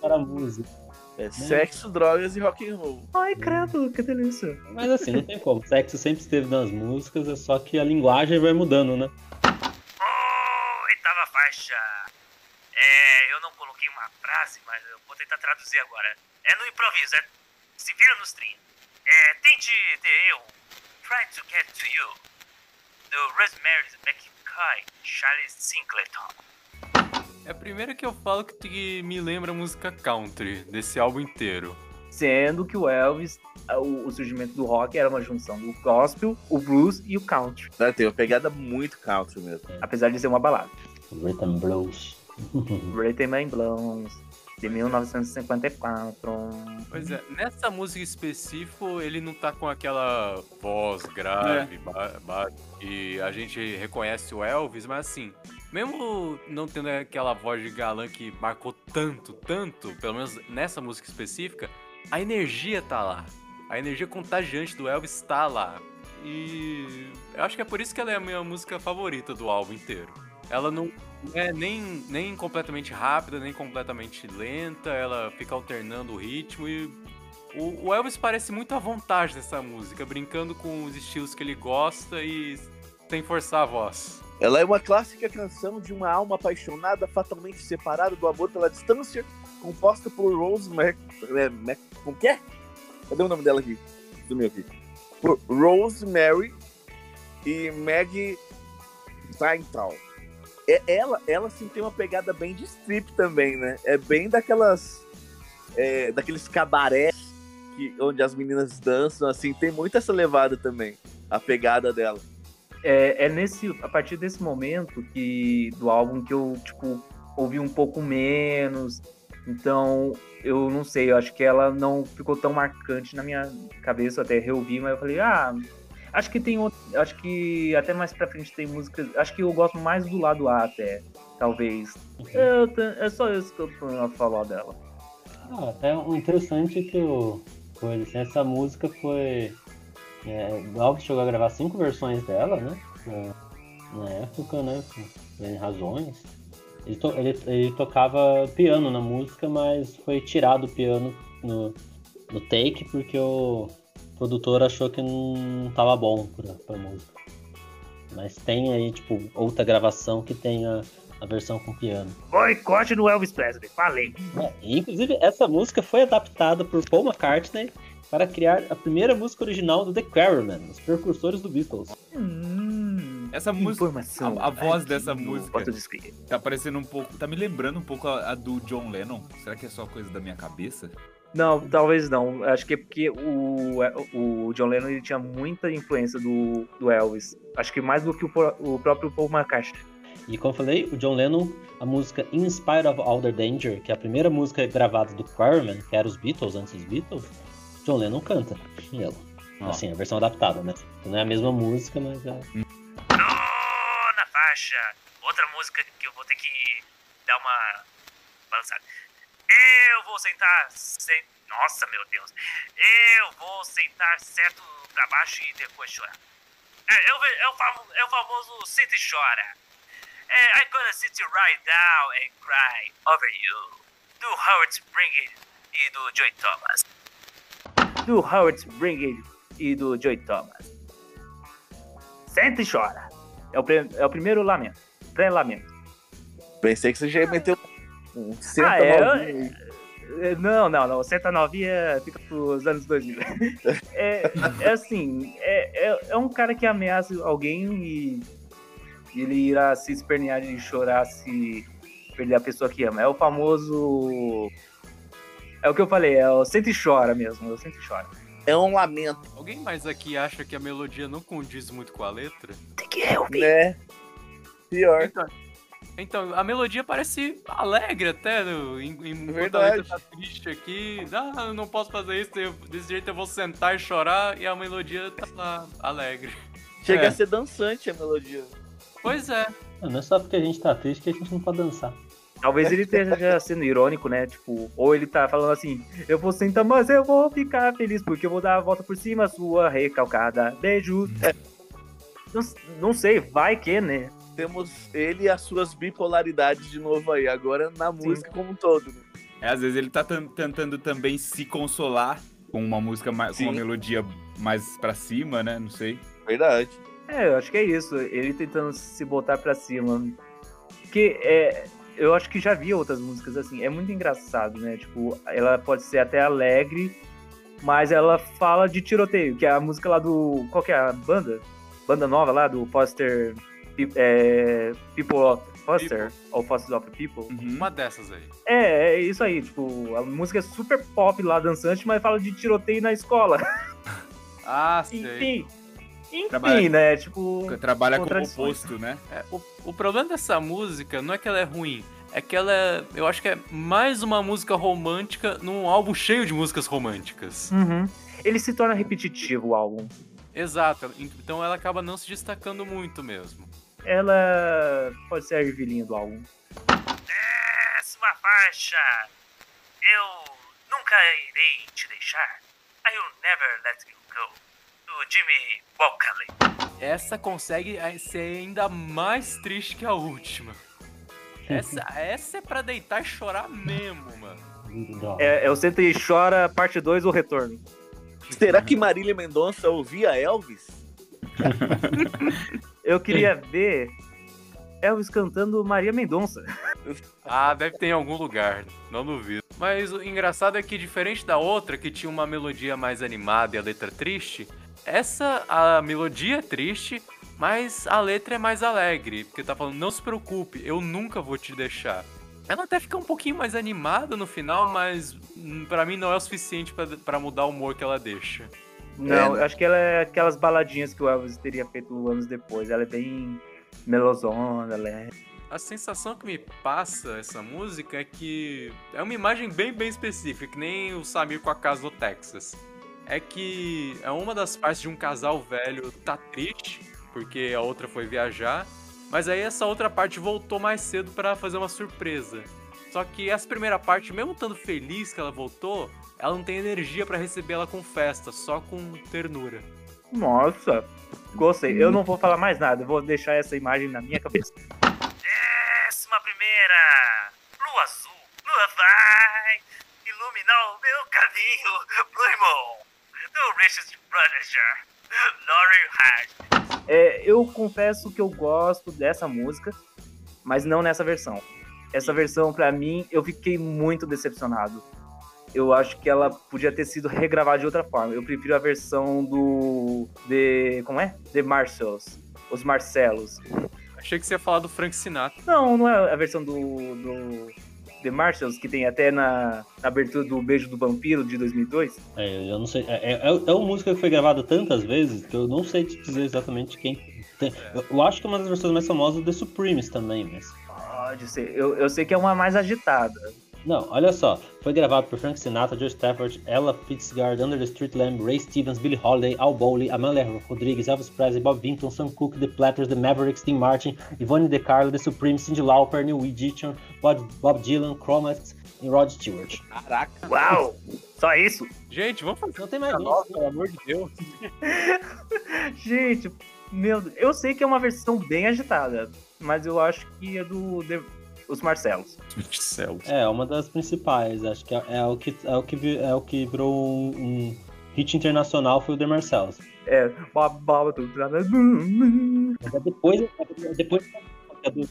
[SPEAKER 4] era música.
[SPEAKER 2] É sexo, drogas e rock and roll.
[SPEAKER 1] Ai, credo, que delícia.
[SPEAKER 4] Mas assim, não tem como. Sexo sempre esteve nas músicas, é só que a linguagem vai mudando, né?
[SPEAKER 6] Oitava faixa. É, eu não coloquei uma frase, mas eu vou tentar traduzir agora. É no improviso, é, se vira nos 30. É, tente ter eu. Try to get to you. Do Rosemary McCoy, Charlie Sinclaton.
[SPEAKER 5] É a primeira que eu falo que me lembra a música country desse álbum inteiro.
[SPEAKER 1] Sendo que o Elvis, o, o surgimento do rock era uma junção do gospel, o blues e o country.
[SPEAKER 2] Né, Tem uma pegada muito country mesmo.
[SPEAKER 1] Apesar de ser uma balada.
[SPEAKER 4] Rhythm Blues.
[SPEAKER 1] Rhythm and Blues, de 1954.
[SPEAKER 5] Pois é, nessa música específico, ele não tá com aquela voz grave, ba- ba- e a gente reconhece o Elvis, mas assim, mesmo não tendo aquela voz de galã que marcou tanto, tanto, pelo menos nessa música específica, a energia tá lá. A energia contagiante do Elvis tá lá. E eu acho que é por isso que ela é a minha música favorita do álbum inteiro. Ela não é nem, nem completamente rápida, nem completamente lenta, ela fica alternando o ritmo e o, o Elvis parece muito à vontade nessa música, brincando com os estilos que ele gosta e sem forçar a voz.
[SPEAKER 2] Ela é uma clássica canção de uma alma apaixonada, fatalmente separada do amor pela distância, composta por Rose Mac... É, Mac... Como que é? Cadê o nome dela aqui? Sumiu aqui. Por Rosemary e Maggie Steintal. É, ela, ela sim tem uma pegada bem de strip também, né? É bem daquelas... é, daqueles cabarés que, onde as meninas dançam, assim. Tem muito essa levada também, a pegada dela.
[SPEAKER 1] É, é nesse, a partir desse momento que do álbum que eu tipo ouvi um pouco menos. Então, eu não sei, eu acho que ela não ficou tão marcante na minha cabeça, eu até reouvi, mas eu falei, ah, acho que tem outro, acho que até mais pra frente tem músicas, acho que eu gosto mais do lado A até, talvez. Eu é só isso que eu tenho a falar dela.
[SPEAKER 4] Ah, é um interessante que o, essa música foi. É, o Elvis chegou a gravar cinco versões dela, né? Na, na época, né? Por razões. Ele, to- ele, ele tocava piano na música, mas foi tirado o piano no, no take porque o produtor achou que não tava bom pra, pra música. Mas tem aí, tipo, outra gravação que tem a, versão com piano.
[SPEAKER 1] Boicote no Elvis Presley, falei.
[SPEAKER 4] É, inclusive, essa música foi adaptada por Paul McCartney para criar a primeira música original do The Quarrymen, os precursores do Beatles.
[SPEAKER 1] Hum,
[SPEAKER 3] Essa música, a- a voz
[SPEAKER 1] aqui
[SPEAKER 3] dessa música. Tá parecendo um pouco. Tá me lembrando um pouco a, a do John Lennon. Será que é só coisa da minha cabeça?
[SPEAKER 1] Não, talvez não. Acho que é porque o, o John Lennon ele tinha muita influência do, do Elvis. Acho que mais do que o, o próprio Paul McCartney.
[SPEAKER 4] E como eu falei, o John Lennon, a música In Spite of All the Danger, que é a primeira música gravada do Quarrymen, que era os Beatles antes dos Beatles, John Lennon canta ela.
[SPEAKER 3] Ó.
[SPEAKER 4] Assim, a versão adaptada, né? Não é a mesma música, mas é.
[SPEAKER 6] Nona faixa. Outra música que eu vou ter que dar uma balançada. Eu vou sentar. Nossa, meu Deus. Eu vou sentar certo pra baixo e depois chorar. É, o, é, o, famo- é o famoso senta e chora. É, I'm gonna sit right down and cry over you. Do Howard Spring e do Joey Thomas.
[SPEAKER 1] Do Howard Spring e do Joey Thomas. Senta e chora. É o, pre- é o primeiro lamento. Pré-lamento.
[SPEAKER 2] Pensei que você já ia meter um senta
[SPEAKER 1] Ah, é,
[SPEAKER 2] aí.
[SPEAKER 1] É, Não, não, não. Senta novinha fica pros anos 2000. É, é assim, é, é, é um cara que ameaça alguém e ele irá se espernear e chorar se perder a pessoa que ama. É o famoso. É o que eu falei, é o sente e chora mesmo. Eu sente e chora.
[SPEAKER 2] É um lamento,
[SPEAKER 5] Alguém mais aqui acha que a melodia não condiz muito com a letra?
[SPEAKER 1] Tem que ouvir.
[SPEAKER 2] né? Pior.
[SPEAKER 5] Então, então, a melodia parece alegre até, no, em, em, enquanto a
[SPEAKER 2] Verdade.
[SPEAKER 5] letra tá triste aqui. Ah, eu não posso fazer isso, eu- desse jeito eu vou sentar e chorar, e a melodia tá lá, alegre.
[SPEAKER 2] Chega
[SPEAKER 3] É.
[SPEAKER 2] a ser dançante a melodia.
[SPEAKER 5] Pois é,
[SPEAKER 4] Não é só porque a gente tá triste que a gente não pode dançar.
[SPEAKER 1] Talvez ele esteja sendo irônico, né? Tipo, ou ele tá falando assim, eu vou sentar, mas eu vou ficar feliz porque eu vou dar a volta por cima, sua recalcada. Beijos. Não, não sei, vai que, né?
[SPEAKER 2] Temos ele e as suas bipolaridades de novo aí, agora na música como um todo. né?
[SPEAKER 3] É, às vezes ele tá tan- tentando também se consolar com uma música mais, com uma
[SPEAKER 2] Sim.
[SPEAKER 3] melodia mais pra cima, né? Não sei.
[SPEAKER 2] Verdade.
[SPEAKER 1] É, eu acho que é isso. Ele tentando se botar pra cima. Porque é, eu acho que já vi outras músicas assim. É muito engraçado, né? Tipo, ela pode ser até alegre, mas ela fala de tiroteio, que é a música lá do. Qual que é a banda? Banda nova lá do Foster. É, People of Foster? Ou Foster of People?
[SPEAKER 3] Uhum.
[SPEAKER 5] uma dessas aí.
[SPEAKER 1] É, é isso aí. Tipo, a música é super pop lá, dançante, mas fala de tiroteio na escola.
[SPEAKER 5] Ah, sei.
[SPEAKER 1] Enfim. Enfim,
[SPEAKER 3] Trabalha-
[SPEAKER 1] né? Tipo.
[SPEAKER 3] Trabalha com o oposto, né?
[SPEAKER 5] É, o, o problema dessa música não é que ela é ruim, é que ela é, eu acho que é mais uma música romântica num álbum cheio de músicas românticas.
[SPEAKER 1] Uhum. Ele se torna repetitivo o álbum.
[SPEAKER 5] Exato, então ela acaba não se destacando muito mesmo.
[SPEAKER 1] Ela pode ser a ervilhinha do álbum.
[SPEAKER 6] Décima faixa. Eu nunca irei te deixar. I will never let you go. Do Jimmy Walkley.
[SPEAKER 5] Essa consegue eh, ser ainda mais triste que a última. Essa, essa é pra deitar e chorar mesmo, mano.
[SPEAKER 1] É, é o Senta e Chora, parte 2, o retorno.
[SPEAKER 2] Será que Marília Mendonça ouvia Elvis?
[SPEAKER 1] Eu queria ver Elvis cantando Maria Mendonça.
[SPEAKER 5] Ah, deve ter em algum lugar, não duvido. Mas o engraçado é que, diferente da outra, que tinha uma melodia mais animada e a letra triste, essa, a melodia é triste, mas a letra é mais alegre, porque tá falando, não se preocupe, eu nunca vou te deixar. Ela até fica um pouquinho mais animada no final, mas hum, pra mim não é o suficiente pra mudar o humor que ela deixa.
[SPEAKER 1] Não,
[SPEAKER 2] É.
[SPEAKER 1] eu acho que ela é aquelas baladinhas que o Elvis teria feito anos depois. Ela é bem melosona, ela é...
[SPEAKER 5] A sensação que me passa essa música é que é uma imagem bem, bem específica, que nem o Samir com a casa do Texas. É que é uma das partes de um casal velho tá triste, porque a outra foi viajar, mas aí essa outra parte voltou mais cedo pra fazer uma surpresa. Só que essa primeira parte, mesmo estando feliz que ela voltou, ela não tem energia pra receber ela com festa, só com ternura.
[SPEAKER 1] Nossa, gostei. Eu não vou falar mais nada, vou deixar essa imagem na minha cabeça.
[SPEAKER 6] Décima primeira. Lua azul. Lua vai iluminar o meu caminho. Blue Moon. Do Richard Prodiger. Laurie Hyde.
[SPEAKER 1] É, eu confesso que eu gosto dessa música, mas não nessa versão. Essa versão, pra mim, eu fiquei muito decepcionado. Eu acho que ela podia ter sido regravada de outra forma. Eu prefiro a versão do. De. Como é? The Marshalls. Os Marcelos.
[SPEAKER 5] Achei que você ia falar do Frank Sinatra.
[SPEAKER 1] Não, não é a versão do. do The Marshalls, que tem até na, na abertura do Beijo do Vampiro de 2002.
[SPEAKER 4] É, eu não sei. É, é, é uma música que foi gravada tantas vezes que eu não sei te dizer exatamente quem. Tem. Eu, eu acho que é uma das versões mais famosas do The Supremes também, mas.
[SPEAKER 1] Pode ser. Eu, eu sei que é uma mais agitada.
[SPEAKER 4] Não, olha só. Foi gravado por Frank Sinatra, Joe Stafford, Ella Fitzgerald, Under the Street Lamb, Ray Stevens, Billie Holiday, Al Bowley, Amália Rodrigues, Elvis Presley, Bob Vinton, Sam Cooke, The Platters, The Mavericks, Tim Martin, Yvonne De Carlo, The Supremes, Cyndi Lauper, Neil Edition, Bob, Bob Dylan, Chromats e Rod Stewart.
[SPEAKER 2] Caraca.
[SPEAKER 1] Uau! Só isso?
[SPEAKER 5] Gente, vamos fazer
[SPEAKER 4] Não tem mais
[SPEAKER 5] Nossa,
[SPEAKER 4] isso.
[SPEAKER 5] pelo amor de Deus.
[SPEAKER 1] Gente, meu Deus. Eu sei que é uma versão bem agitada, mas eu acho que é do. The- os Marcelos.
[SPEAKER 3] Céu.
[SPEAKER 4] É, uma das principais. Acho que é, é o que é o que é o que virou um, um hit internacional foi o The Marcells.
[SPEAKER 1] É, bababa tudo.
[SPEAKER 4] Mas é depois, é depois a do,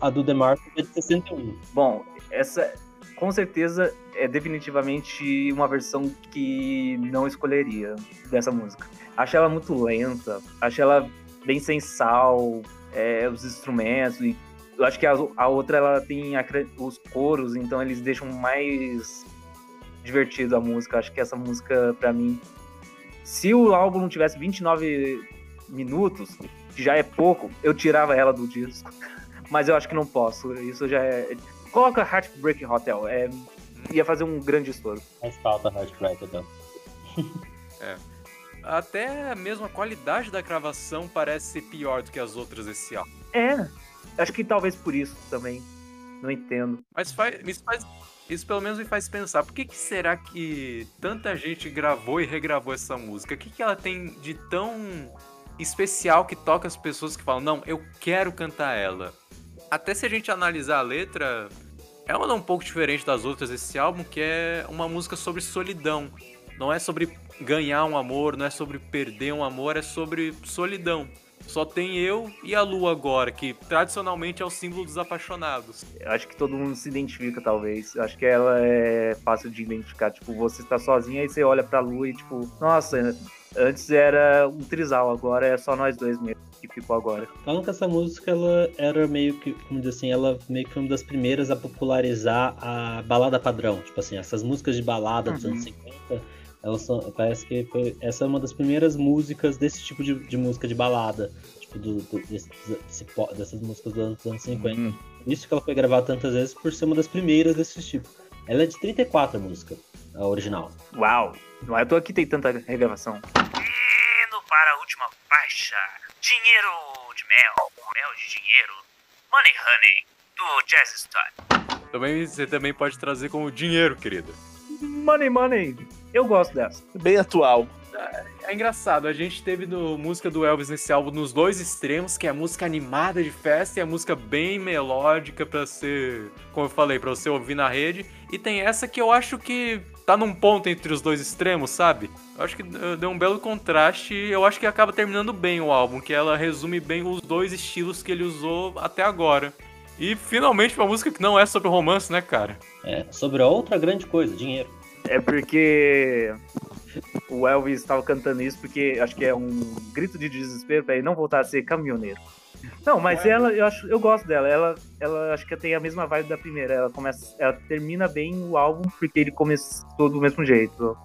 [SPEAKER 4] a, do The Marcells é de 61.
[SPEAKER 1] Bom, essa com certeza é definitivamente uma versão que não escolheria dessa música. Acho ela muito lenta, acho ela bem sem sal, é, os instrumentos e eu acho que a, a outra ela tem a, os coros, então eles deixam mais divertido a música. Acho que essa música para mim, se o álbum não tivesse 29 minutos, que já é pouco, eu tirava ela do disco. Mas eu acho que não posso. Isso já é Coloca Heartbreak Hotel. É, ia fazer um grande estouro.
[SPEAKER 4] Mas falta Heartbreak Hotel.
[SPEAKER 5] é. Até mesmo a qualidade da gravação parece ser pior do que as outras esse álbum.
[SPEAKER 1] É. Acho que talvez por isso também. Não entendo.
[SPEAKER 5] Mas faz, isso, faz, isso pelo menos me faz pensar. Por que, que será que tanta gente gravou e regravou essa música? O que, que ela tem de tão especial que toca as pessoas que falam, não, eu quero cantar ela até se a gente analisar a letra, é uma um pouco diferente das outras desse álbum, que é uma música sobre solidão. Não é sobre ganhar um amor, não é sobre perder um amor, é sobre solidão. Só tem eu e a lua agora, que tradicionalmente é o símbolo dos apaixonados.
[SPEAKER 1] Eu acho que todo mundo se identifica, talvez. Eu acho que ela é fácil de identificar. Tipo, você está sozinha e você olha pra lua e, tipo, nossa, antes era um trisal, agora é só nós dois mesmo que ficou agora.
[SPEAKER 4] Falam que essa música ela era meio que, como dizer assim, ela meio que foi uma das primeiras a popularizar a balada padrão. Tipo assim, essas músicas de balada dos anos 50, uhum. Elas são, parece que foi, essa é uma das primeiras músicas desse tipo de, de música de balada. Tipo, do, do desse, desse, dessas músicas dos anos, dos anos 50. Uhum. Isso que ela foi gravada tantas vezes por ser uma das primeiras desse tipo. Ela é de 34 a música, a original.
[SPEAKER 1] Uau! Não é à toa que tem tanta regravação.
[SPEAKER 6] Indo para a última faixa. Dinheiro de mel, mel de dinheiro. Money Honey, do Jazz Stone.
[SPEAKER 5] Também, você também pode trazer como dinheiro, querida.
[SPEAKER 1] Money Money. Eu gosto dessa.
[SPEAKER 2] Bem atual.
[SPEAKER 5] É, engraçado, a gente teve no música do Elvis nesse álbum nos dois extremos, que é a música animada de festa e a música bem melódica para ser, como eu falei, para você ouvir na rede. E tem essa que eu acho que tá num ponto entre os dois extremos, sabe? Eu acho que deu um belo contraste e eu acho que acaba terminando bem o álbum, que ela resume bem os dois estilos que ele usou até agora. E finalmente uma música que não é sobre romance, né, cara?
[SPEAKER 4] É, sobre outra grande coisa, dinheiro.
[SPEAKER 1] É porque o Elvis estava cantando isso porque acho que é um grito de desespero para ele não voltar a ser caminhoneiro. Não, mas é. ela, eu acho, eu gosto dela. Ela, ela acho que tem a mesma vibe da primeira. Ela começa, ela termina bem o álbum porque ele começou do mesmo jeito.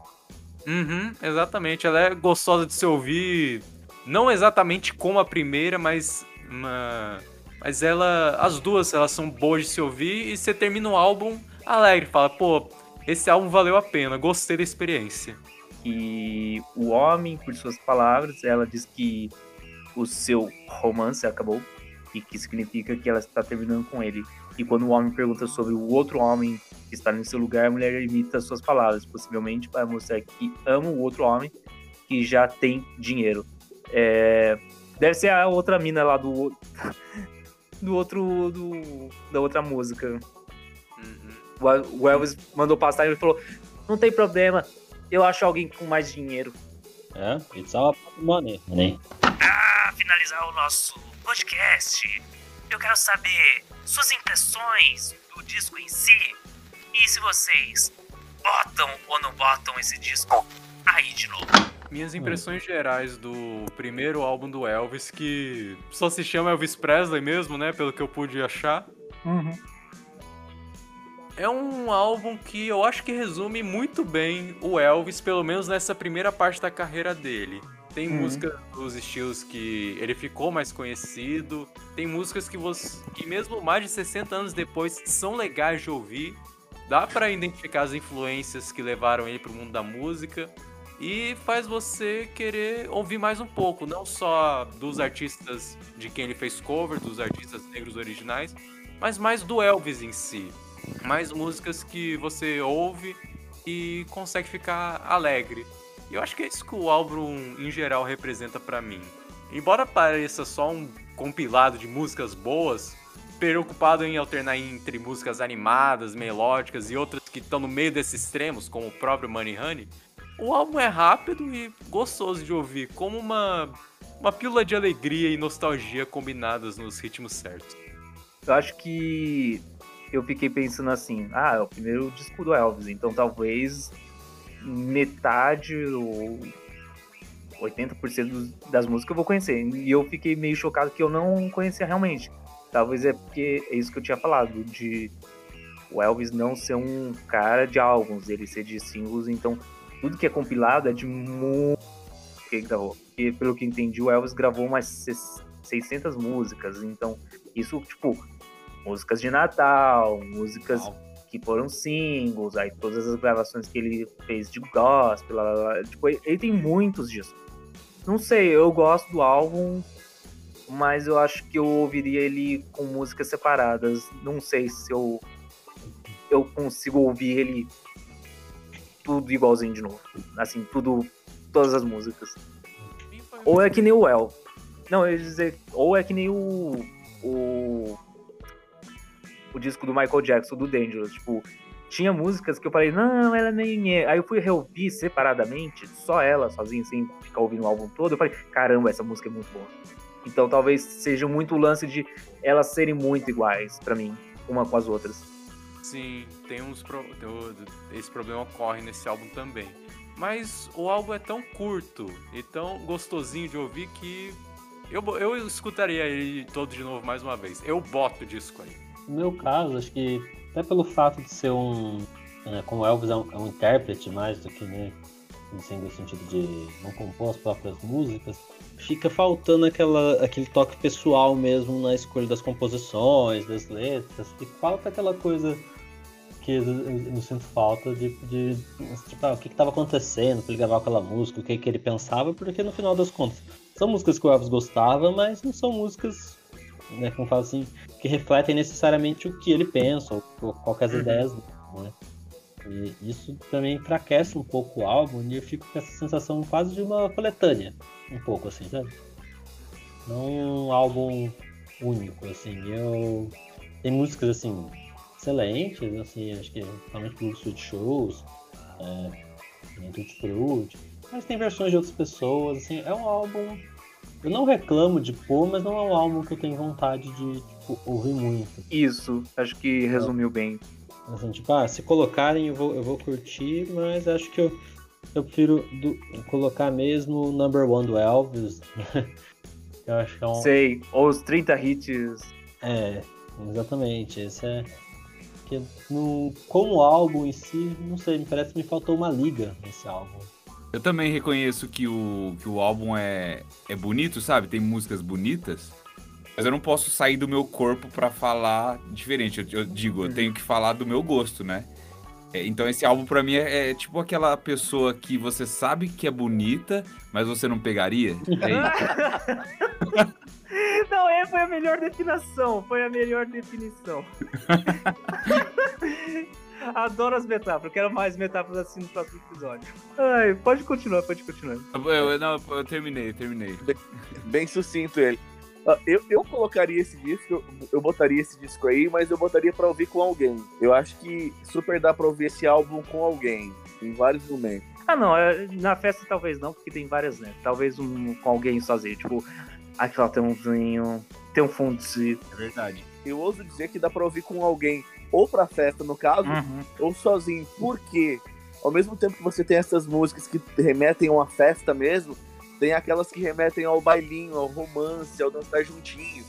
[SPEAKER 5] Uhum, exatamente. Ela é gostosa de se ouvir, não exatamente como a primeira, mas uma... mas ela, as duas, elas são boas de se ouvir e você termina o álbum alegre, fala, pô, esse álbum valeu a pena, gostei da experiência.
[SPEAKER 1] E o homem, por suas palavras, ela diz que o seu romance acabou e que significa que ela está terminando com ele. E quando o homem pergunta sobre o outro homem que está no seu lugar, a mulher imita suas palavras, possivelmente para mostrar que ama o outro homem que já tem dinheiro. É... Deve ser a outra mina lá do do outro do da outra música. O Elvis mandou passar e falou: "Não tem problema, eu acho alguém com mais dinheiro."
[SPEAKER 4] É, it's all about money, money
[SPEAKER 6] finalizar o nosso podcast, eu quero saber suas impressões do disco em si e se vocês botam ou não botam esse disco aí de novo.
[SPEAKER 5] Minhas impressões gerais do primeiro álbum do Elvis, que só se chama Elvis Presley mesmo, né? Pelo que eu pude achar.
[SPEAKER 1] Uhum.
[SPEAKER 5] É um álbum que eu acho que resume muito bem o Elvis, pelo menos nessa primeira parte da carreira dele. Tem uhum. músicas dos estilos que ele ficou mais conhecido. Tem músicas que você que mesmo mais de 60 anos depois são legais de ouvir. Dá para identificar as influências que levaram ele pro mundo da música e faz você querer ouvir mais um pouco, não só dos artistas de quem ele fez cover, dos artistas negros originais, mas mais do Elvis em si. Mais músicas que você ouve e consegue ficar alegre. E eu acho que é isso que o álbum em geral representa para mim. Embora pareça só um compilado de músicas boas, preocupado em alternar entre músicas animadas, melódicas e outras que estão no meio desses extremos, como o próprio Money Honey, o álbum é rápido e gostoso de ouvir, como uma, uma pílula de alegria e nostalgia combinadas nos ritmos certos.
[SPEAKER 1] Eu acho que eu fiquei pensando assim, ah, é o primeiro disco do Elvis, então talvez metade ou 80% dos- das músicas eu vou conhecer. E eu fiquei meio chocado que eu não conhecia realmente. Talvez é porque é isso que eu tinha falado, de o Elvis não ser um cara de álbuns, ele ser de singles, então tudo que é compilado é de muito que ele gravou. E pelo que entendi, o Elvis gravou umas ses- 600 músicas, então isso, tipo, músicas de Natal, músicas que foram singles, aí todas as gravações que ele fez de gospel, lá, lá, lá. tipo, ele ele tem muitos disso. Não sei, eu gosto do álbum, mas eu acho que eu ouviria ele com músicas separadas. Não sei se eu eu consigo ouvir ele tudo igualzinho de novo. Assim, tudo todas as músicas. Ou é que nem o El. Não, eu ia dizer, ou é que nem o o o disco do Michael Jackson, do Dangerous, tipo, tinha músicas que eu falei, não, ela nem é. Aí eu fui reouvir separadamente, só ela, sozinha, sem ficar ouvindo o álbum todo. Eu falei, caramba, essa música é muito boa. Então talvez seja muito o lance de elas serem muito iguais pra mim, uma com as outras.
[SPEAKER 5] Sim, tem uns pro... esse problema ocorre nesse álbum também. Mas o álbum é tão curto e tão gostosinho de ouvir que eu, eu escutaria ele todo de novo mais uma vez. Eu boto o disco aí.
[SPEAKER 4] No meu caso, acho que até pelo fato de ser um. né, como Elvis é um, é um intérprete mais do que, né? Assim, no sentido de não compor as próprias músicas, fica faltando aquela, aquele toque pessoal mesmo na escolha das composições, das letras. E falta aquela coisa que eu, eu- eu sinto falta de, de tipo, ah, o que estava acontecendo para ele gravar aquela música, o que, que ele pensava, porque no final das contas são músicas que o Elvis gostava, mas não são músicas, né, como fala assim, que refletem necessariamente o que ele pensa, ou, qual que é as ideias dele, né? E isso também enfraquece um pouco o álbum e eu fico com essa sensação quase de uma coletânea, um pouco assim, sabe? Não um álbum único, assim. Eu tem músicas assim excelentes, assim, acho que principalmente Blue Sweet Shows, é, Tutti Frutti, mas tem versões de outras pessoas, assim, é um álbum. Eu não reclamo de pôr, mas não é um álbum que eu tenho vontade de tipo, ouvir muito.
[SPEAKER 1] Isso, acho que resumiu bem.
[SPEAKER 4] Assim, tipo, ah, se colocarem eu vou, eu vou curtir, mas acho que eu, eu prefiro do- colocar mesmo o Number One do Elvis. eu acho que é um.
[SPEAKER 1] Sei, ou os 30 hits.
[SPEAKER 4] É, exatamente. Esse é. Que no, como álbum em si, não sei, me parece que me faltou uma liga nesse álbum.
[SPEAKER 3] Eu também reconheço que o, que o álbum é, é bonito, sabe? Tem músicas bonitas. Mas eu não posso sair do meu corpo pra falar diferente. Eu, eu digo, eu tenho que falar do meu gosto, né? É, então esse álbum pra mim é, é tipo aquela pessoa que você sabe que é bonita, mas você não pegaria. É.
[SPEAKER 1] Não, é, foi a melhor definição. Foi a melhor definição. Adoro as metáforas. Quero mais metáforas assim no próximo episódio. Ai, pode continuar, pode continuar.
[SPEAKER 3] Eu, eu- não, eu terminei, eu terminei.
[SPEAKER 2] Bem sucinto ele. Ah, Eu, eu colocaria esse disco, eu, botaria esse disco aí, mas eu botaria pra ouvir com alguém. Eu acho que super dá pra ouvir esse álbum com alguém, em vários momentos.
[SPEAKER 1] Ah, não, é- na festa talvez não, porque tem várias, né? Talvez um com alguém sozinho. Tipo, aquela tem um vinho, tem um fundo de.
[SPEAKER 3] É verdade.
[SPEAKER 2] Eu ouso dizer que dá pra ouvir com alguém, ou pra festa no caso,
[SPEAKER 1] Uhum.
[SPEAKER 2] ou sozinho. Por quê? Ao mesmo tempo que você tem essas músicas que remetem a uma festa mesmo, tem aquelas que remetem ao bailinho, ao romance, ao dançar juntinho.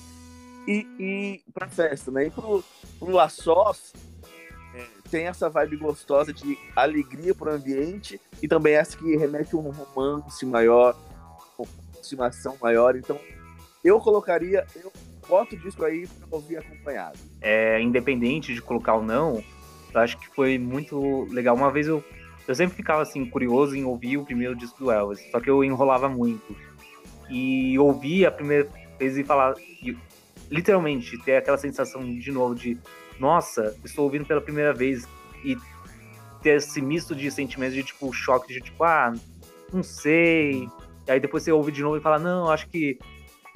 [SPEAKER 2] E, e pra festa, né? E pro, pro a sós, é, tem essa vibe gostosa de alegria pro ambiente e também essa que remete a um romance maior, uma aproximação maior. Então, eu colocaria, eu boto o disco aí pra ouvir acompanhado.
[SPEAKER 1] é, independente de colocar ou não, eu acho que foi muito legal. Uma vez eu, eu sempre ficava assim, curioso em ouvir o primeiro disco do Elvis, só que eu enrolava muito. E ouvir a primeira vez e falar, e, literalmente, ter aquela sensação de novo de, nossa, estou ouvindo pela primeira vez e ter esse misto de sentimentos de tipo choque, de tipo, ah, não sei. E aí depois você ouve de novo e fala, não, acho que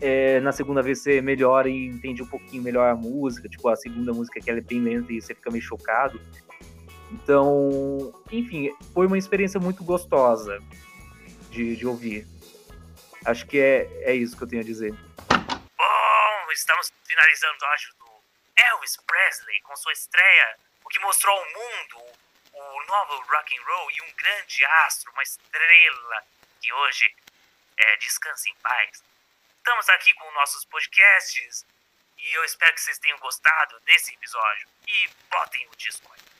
[SPEAKER 1] é, na segunda vez você melhora e entende um pouquinho melhor a música, tipo a segunda música que ela é bem lenta e você fica meio chocado.
[SPEAKER 7] Então, enfim, foi uma experiência muito gostosa de, de ouvir. Acho que é, é isso que eu tenho a dizer.
[SPEAKER 1] Bom, estamos finalizando o áudio do Elvis Presley com sua estreia, o que mostrou ao mundo o novo rock and roll e um grande astro, uma estrela que hoje é, descansa em paz. Estamos aqui com nossos podcasts e eu espero que vocês tenham gostado desse episódio e botem o disco aí.